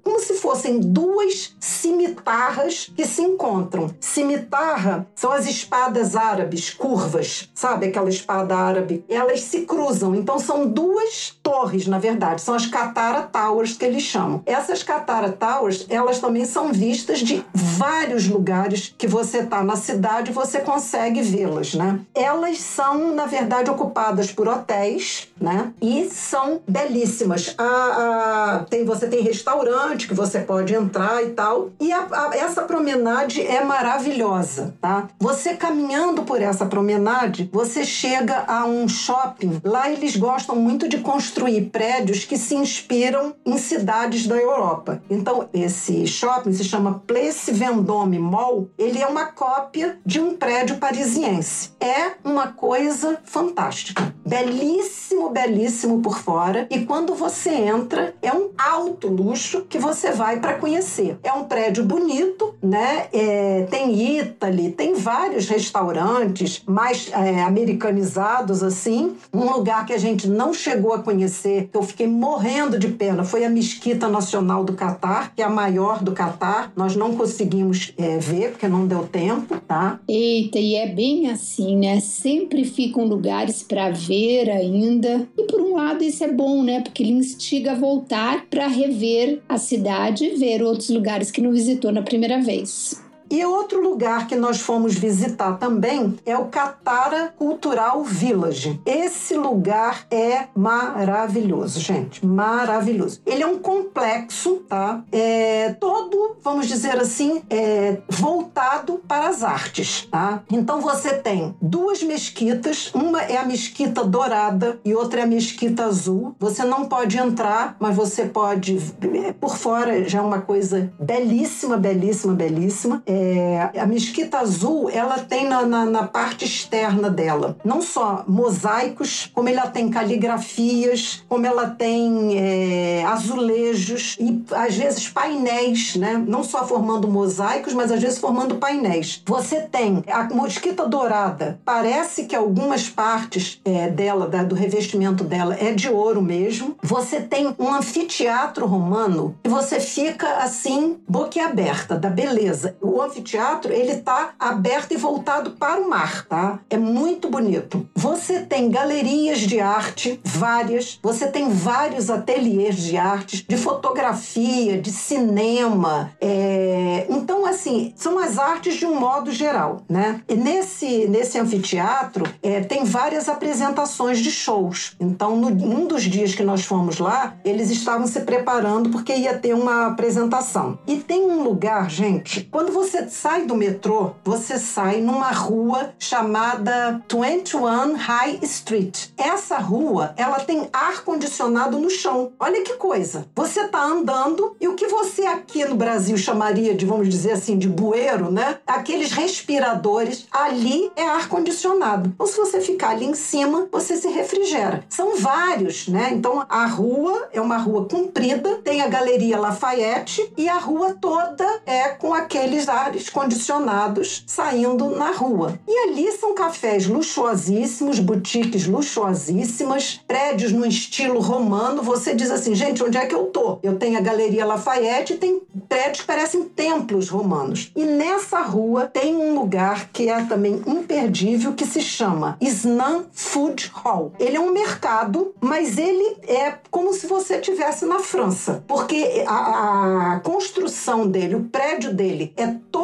como se fossem duas cimitarras que se encontram. Cimitarra são as espadas árabes curvas, sabe? Aquela espada árabe elas se cruzam. Então são duas torres, na verdade, são as Katara Towers que eles chamam. Essas Katara Towers, elas também são vistas de vários lugares que você está na cidade, você consegue vê-las, né? Elas são, na verdade, ocupadas por hotéis, né? E são belíssimas. A, a, tem, você tem restaurante que você pode entrar e tal. E a, essa promenade é maravilhosa, tá? Você caminhando por essa promenade, você chega a um shopping, lá eles gostam muito de construir prédios que se inspiram em cidades da Europa. Então, esse shopping se chama Place Vendôme Mall. Ele é uma cópia de um prédio parisiense. É uma coisa fantástica. Belíssimo, belíssimo por fora. E quando você entra, é um alto luxo que você vai para conhecer. É um prédio bonito, né? É, tem Italy, tem vários restaurantes mais é, americanizados assim. Um lugar que a gente não chegou a conhecer, que eu fiquei morrendo de pena, foi a Mesquita Nacional do Catar, que é a maior do Catar. Nós não conseguimos é, ver porque não deu tempo, tá? Eita, e é bem assim, né? Sempre ficam lugares para ver ainda. E por um lado isso é bom, né? Porque ele instiga a voltar para rever a cidade e ver outros lugares que não visitou na primeira vez. E outro lugar que nós fomos visitar também é o Catara Cultural Village. Esse lugar é maravilhoso, gente, maravilhoso. Ele é um complexo, tá? É todo, vamos dizer assim, é voltado para as artes, tá? Então você tem duas mesquitas, uma é a mesquita dourada e outra é a mesquita azul. Você não pode entrar, mas você pode por fora já é uma coisa belíssima, belíssima, belíssima. É, é, a mesquita azul ela tem na, na, na, parte externa dela não só mosaicos, como ela tem caligrafias, como ela tem é, azulejos e às vezes painéis, né? Não só formando mosaicos, mas às vezes formando painéis. Você tem a mesquita dourada. Parece que algumas partes é, dela, da, do revestimento dela, é de ouro mesmo. Você tem um anfiteatro romano e você fica assim boquiaberta da beleza. O anfiteatro, ele está aberto e voltado para o mar, tá? É muito bonito. Você tem galerias de arte, várias. Você tem vários ateliês de arte, de fotografia, de cinema. É... Então, assim, são as artes de um modo geral, né? E nesse, nesse anfiteatro é, tem várias apresentações de shows. Então, no, um dos dias que nós fomos lá, eles estavam se preparando porque ia ter uma apresentação. E tem um lugar, gente, quando você sai do metrô, você sai numa rua chamada 21 High Street. Essa rua, ela tem ar condicionado no chão. Olha que coisa. Você tá andando e o que você aqui no Brasil chamaria de, vamos dizer assim, de bueiro, né? Aqueles respiradores, ali é ar condicionado. Ou se você ficar ali em cima, você se refrigera. São vários, né? Então a rua é uma rua comprida, tem a Galeria Lafayette e a rua toda é com aqueles ares condicionados saindo na rua. E ali são cafés luxuosíssimos, boutiques luxuosíssimas, prédios no estilo romano. Você diz assim, gente, onde é que eu tô? Eu tenho a Galeria Lafayette e tem prédios que parecem templos romanos. E nessa rua tem um lugar que é também imperdível que se chama Snan Food Hall. Ele é um mercado, mas ele é como se você estivesse na França, porque a, a construção dele, o prédio dele é todo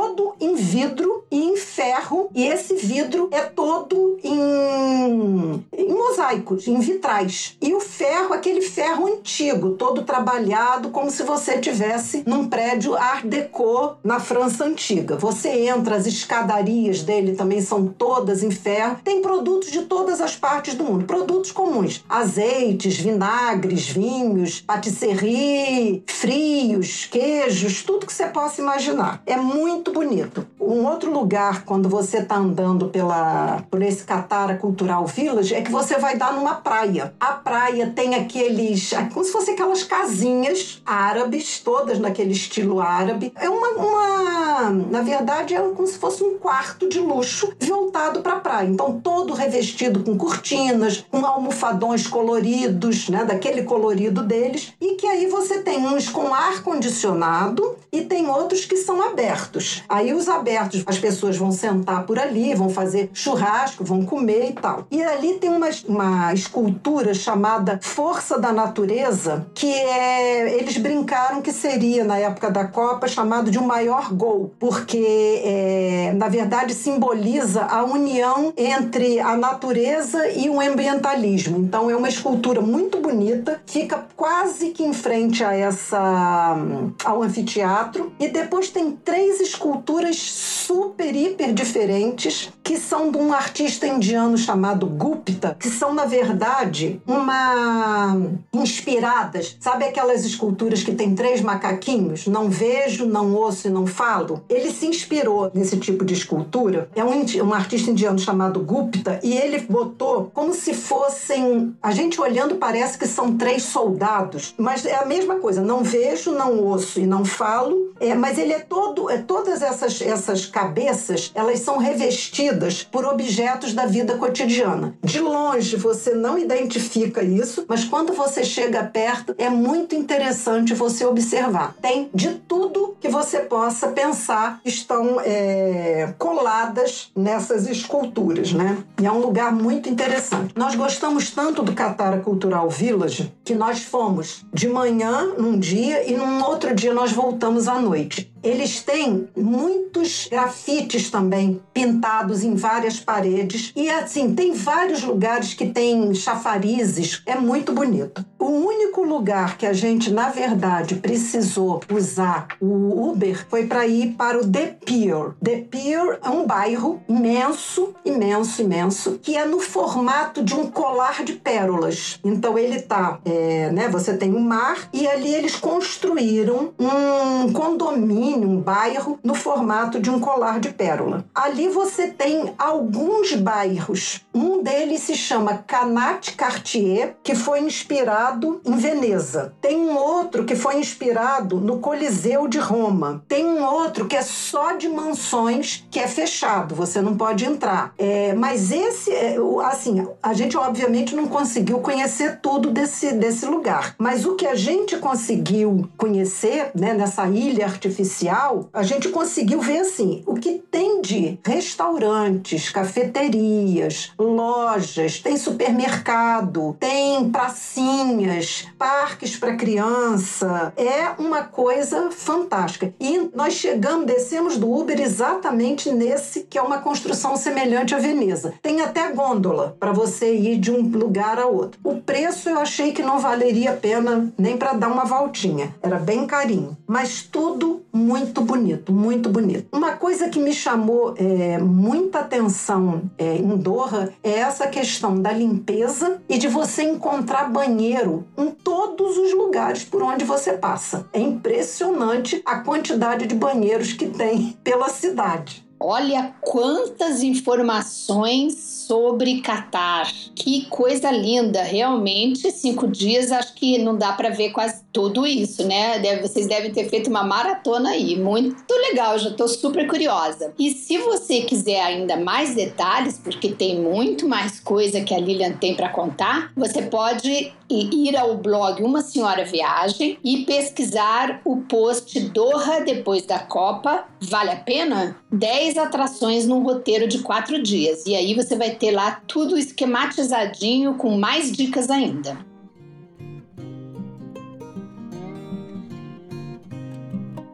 em vidro e em ferro, e esse vidro é todo em, em mosaicos, em vitrais. E o ferro, aquele ferro antigo, todo trabalhado, como se você tivesse num prédio Art Deco na França antiga. Você entra, as escadarias dele também são todas em ferro. Tem produtos de todas as partes do mundo, produtos comuns: azeites, vinagres, vinhos, patisserie, frios, queijos, tudo que você possa imaginar. É muito bonito. Um outro lugar, quando você está andando pela, por esse Catara Cultural Village, é que você vai dar numa praia. A praia tem aqueles, como se fossem aquelas casinhas árabes, todas naquele estilo árabe. É uma, uma na verdade, é como se fosse um quarto de luxo voltado para a praia. Então, todo revestido com cortinas, com almofadões coloridos, né, daquele colorido deles, e que aí você tem uns com ar condicionado e tem outros que são abertos. Aí os abertos, as pessoas vão sentar por ali, vão fazer churrasco, vão comer e tal. E ali tem uma, uma escultura chamada Força da Natureza, que é eles brincaram que seria na época da Copa chamado de um maior gol, porque é, na verdade simboliza a união entre a natureza e o ambientalismo. Então é uma escultura muito bonita, fica quase que em frente a essa ao anfiteatro e depois tem três esculturas super, hiper diferentes, que são de um artista indiano chamado Gupta, que são, na verdade, uma inspiradas. Sabe aquelas esculturas que tem três macaquinhos? Não vejo, não ouço e não falo? Ele se inspirou nesse tipo de escultura. É um, um artista indiano chamado Gupta e ele botou como se fossem. A gente olhando parece que são três soldados, mas é a mesma coisa. Não vejo, não ouço e não falo. É, mas ele é todo. É, todas essas, essas cabeças elas são revestidas por objetos da vida cotidiana. De longe você não identifica isso, mas quando você chega perto é muito interessante você observar. Tem de tudo que você possa pensar estão é, coladas nessas esculturas, né? E é um lugar muito interessante. Nós gostamos tanto do Catara Cultural Village que nós fomos de manhã num dia e num outro dia nós voltamos à noite. Eles têm muitos grafites também pintados em várias paredes e assim tem vários lugares que tem chafarizes. É muito bonito. O único lugar que a gente na verdade precisou usar o Uber foi para ir para o The Pier. The Pier é um bairro imenso, imenso, imenso, que é no formato de um colar de pérolas. Então ele tá, é, né? Você tem o um mar e ali eles construíram um condomínio um bairro, no formato de um colar de pérola. Ali você tem alguns bairros. Um deles se chama Canat Cartier, que foi inspirado em Veneza. Tem um outro que foi inspirado no Coliseu de Roma. Tem um outro que é só de mansões, que é fechado, você não pode entrar. É, mas esse, é, assim, a gente obviamente não conseguiu conhecer tudo desse, desse lugar. Mas o que a gente conseguiu conhecer né, nessa ilha artificial a gente conseguiu ver assim o que tem de restaurantes, cafeterias, lojas, tem supermercado, tem pracinhas, parques para criança. É uma coisa fantástica. E nós chegamos, descemos do Uber exatamente nesse que é uma construção semelhante à Veneza. Tem até gôndola para você ir de um lugar a outro. O preço eu achei que não valeria a pena nem para dar uma voltinha. Era bem carinho, mas tudo muito bonito, muito bonito. Uma coisa que me chamou é, muita atenção é, em Doha é essa questão da limpeza e de você encontrar banheiro em todos os lugares por onde você passa. É impressionante a quantidade de banheiros que tem pela cidade. Olha quantas informações sobre Catar. Que coisa linda! Realmente, cinco dias acho que não dá para ver quase tudo isso, né? vocês devem ter feito uma maratona aí. Muito legal, já estou super curiosa. E se você quiser ainda mais detalhes, porque tem muito mais coisa que a Lilian tem para contar, você pode ir ao blog Uma Senhora Viagem e pesquisar o post Doha depois da Copa. Vale a pena? 10 atrações num roteiro de quatro dias. E aí você vai ter lá tudo esquematizadinho com mais dicas ainda.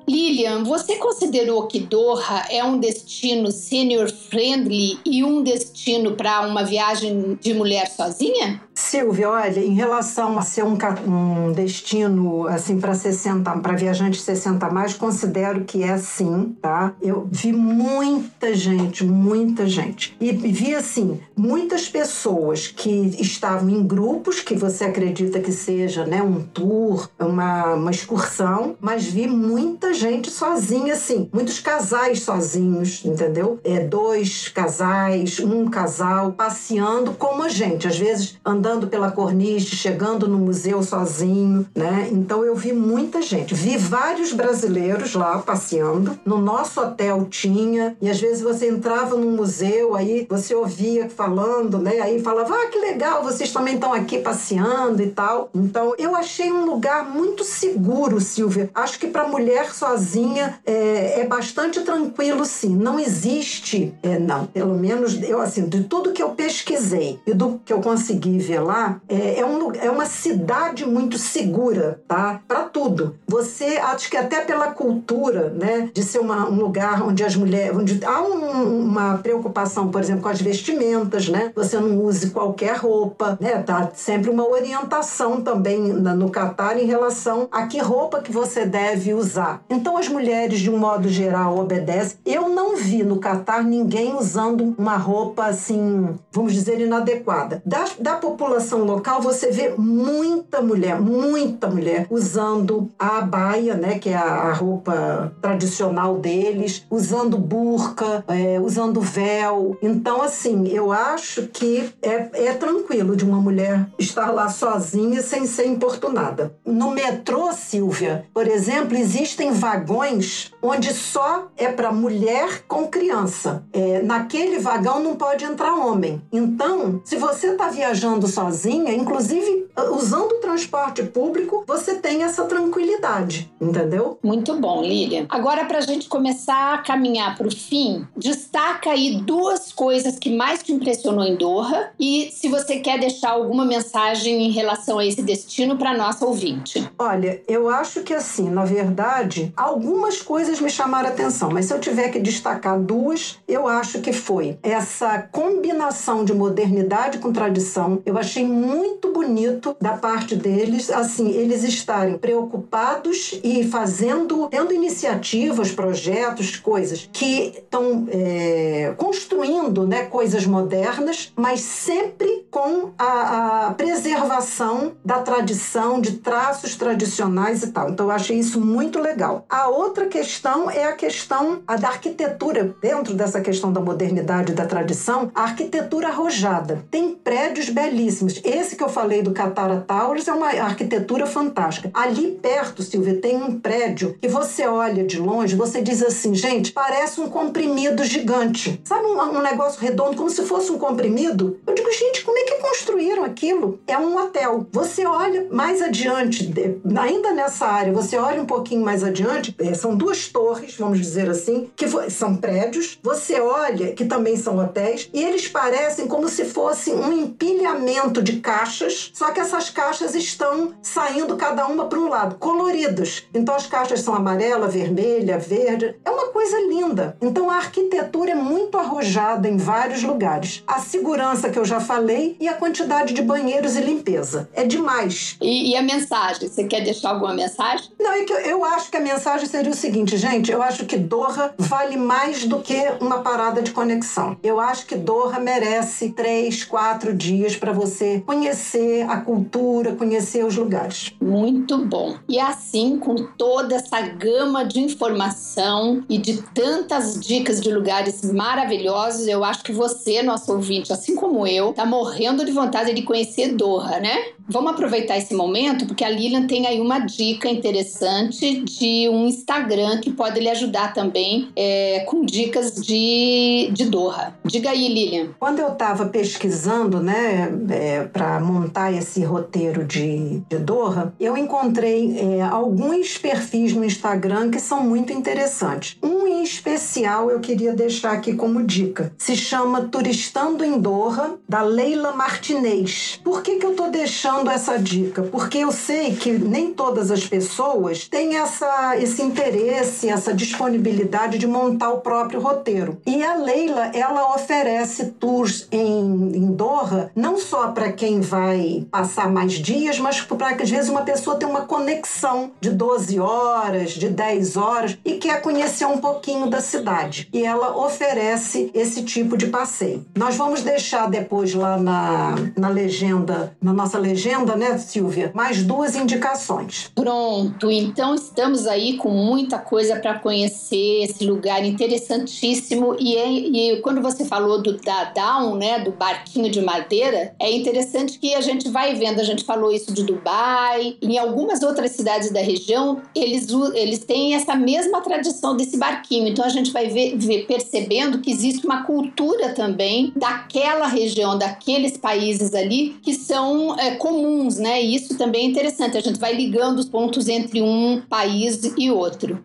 Lilian, você considerou que Doha é um destino senior friendly e um destino para uma viagem de mulher sozinha? Silvia, olha, em relação a ser um, um destino assim para 60, para viajantes 60 a mais, considero que é sim, tá? Eu vi muita gente, muita gente. E vi assim, muitas pessoas que estavam em grupos que você acredita que seja, né, um tour, uma, uma excursão, mas vi muita gente sozinha assim, muitos casais sozinhos, entendeu? É dois casais, um casal passeando como a gente, às vezes andando andando pela corniche, chegando no museu sozinho, né? Então eu vi muita gente. Vi vários brasileiros lá passeando. No nosso hotel tinha, e às vezes você entrava num museu, aí você ouvia falando, né? Aí falava: "Ah, que legal, vocês também estão aqui passeando e tal". Então eu achei um lugar muito seguro, Silvia. Acho que para mulher sozinha é, é, bastante tranquilo, sim. Não existe, é, não. Pelo menos eu assim, de tudo que eu pesquisei e do que eu consegui ver lá, é, é, um, é uma cidade muito segura, tá? Para tudo. Você, acho que até pela cultura, né, de ser uma, um lugar onde as mulheres, onde há um, uma preocupação, por exemplo, com as vestimentas, né? Você não use qualquer roupa, né? Tá sempre uma orientação também no Catar em relação a que roupa que você deve usar. Então as mulheres, de um modo geral, obedecem. Eu não vi no Catar ninguém usando uma roupa assim, vamos dizer, inadequada. Da, da população local, você vê muita mulher, muita mulher usando a abaia, né? Que é a, a roupa tradicional deles, usando burca, é, usando véu. Então, assim, eu acho que é, é tranquilo de uma mulher estar lá sozinha sem ser importunada. No metrô, Silvia, por exemplo, existem vagões onde só é para mulher com criança. É, naquele vagão não pode entrar homem. Então, se você está viajando sozinha, inclusive uh, usando o transporte público, você tem essa tranquilidade, entendeu? Muito bom, Lilian. Agora, para a gente começar a caminhar para o fim, destaca aí duas coisas que mais te impressionou em Doha e se você quer deixar alguma mensagem em relação a esse destino para nossa ouvinte. Olha, eu acho que assim, na verdade, algumas coisas me chamaram a atenção, mas se eu tiver que destacar duas, eu acho que foi essa combinação de modernidade com tradição. Eu achei muito bonito da parte deles, assim, eles estarem preocupados e fazendo, tendo iniciativas, projetos, coisas que estão é, construindo, né, coisas modernas, mas sempre com a, a preservação da tradição, de traços tradicionais e tal. Então eu achei isso muito legal. A outra questão é a questão a da arquitetura, dentro dessa questão da modernidade e da tradição, a arquitetura arrojada. Tem prédios belíssimos. Esse que eu falei do Catara Towers é uma arquitetura fantástica. Ali perto, Silvia, tem um prédio que você olha de longe, você diz assim, gente, parece um comprimido gigante. Sabe um, um negócio redondo, como se fosse um comprimido? Eu digo, gente, como é que construíram aquilo? É um hotel. Você olha mais adiante, ainda nessa área, você olha um pouquinho mais adiante, é, são duas torres, vamos dizer assim, que são prédios. Você olha, que também são hotéis, e eles parecem como se fosse um empilhamento de caixas, só que essas caixas estão saindo cada uma para um lado, coloridas. Então as caixas são amarela, vermelha, verde. É uma coisa linda. Então a arquitetura é muito arrojada em vários lugares. A segurança que eu já falei e a quantidade de banheiros e limpeza. É demais. E, e a mensagem? Você quer deixar alguma mensagem? Não, é que eu, eu acho que a mensagem seria o seguinte, gente. Eu acho que Doha vale mais do que uma parada de conexão. Eu acho que Doha merece três, quatro dias para você conhecer a cultura, conhecer os lugares. Muito bom. E assim, com toda essa gama de informação e de tantas dicas de lugares maravilhosos, eu acho que você, nosso ouvinte, assim como eu, tá morrendo de vontade de conhecer Doha, né? Vamos aproveitar esse momento porque a Lilian tem aí uma dica interessante de um Instagram que pode lhe ajudar também é, com dicas de, de Doha. Diga aí, Lilian. Quando eu estava pesquisando, né, é, para montar esse roteiro de, de Doha, eu encontrei é, alguns perfis no Instagram que são muito interessantes. Um em especial eu queria deixar aqui como dica. Se chama Turistando em Doha, da Leila Martinez. Por que, que eu estou deixando essa dica? Porque eu sei que nem todas as pessoas têm essa, esse interesse, essa disponibilidade de montar o próprio roteiro. E a Leila, ela oferece tours em, em Doha, não só para quem vai passar mais dias, mas para que às vezes uma pessoa tem uma conexão de 12 horas, de 10 horas e quer conhecer um pouquinho da cidade. E ela oferece esse tipo de passeio. Nós vamos deixar depois lá na, na legenda, na nossa legenda, né, Silvia, mais duas indicações. Pronto, então estamos aí com muita coisa para conhecer esse lugar interessantíssimo. E, e quando você falou do da Down, né, do barquinho de madeira, é interessante que a gente vai vendo, a gente falou isso de Dubai, em algumas outras cidades da região, eles, eles têm essa mesma tradição desse barquinho. Então a gente vai ver, ver percebendo que existe uma cultura também daquela região, daqueles países ali que são é, comuns, né? E isso também é interessante. A gente vai ligando os pontos entre um país e outro.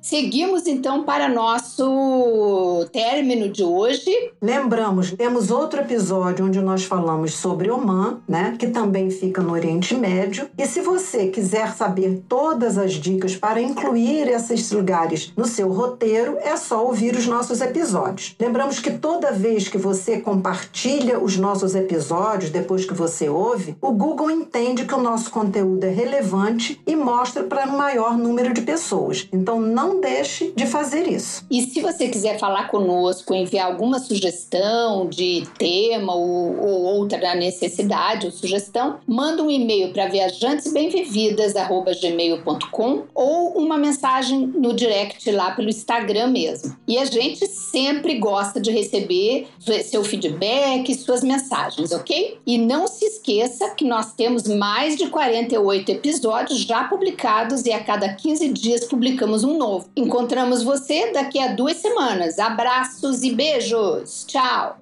Seguimos então para nosso término de hoje. Lembramos, temos outro episódio onde nós falamos sobre Oman, né, que também fica no Oriente Médio. E se você quiser saber todas as dicas para incluir esses lugares no seu roteiro, é só ouvir os nossos episódios. Lembramos que toda vez que você compartilha os nossos episódios depois que você ouve, o Google entende que o nosso conteúdo é relevante e mostra para um maior número de pessoas. Então não deixe de fazer isso. E se você quiser falar conosco, enviar alguma sugestão de tema ou, ou outra necessidade ou sugestão, manda um e-mail para viajantesbemvividas@gmail.com ou uma mensagem no direct lá pelo Instagram mesmo. E a gente sempre gosta de receber seu feedback, suas mensagens, ok? E não se esqueça que nós temos mais de 48 episódios já publicados e a cada 15 dias publicamos um novo. Encontramos você daqui a duas semanas. Abraços e beijos. Tchau.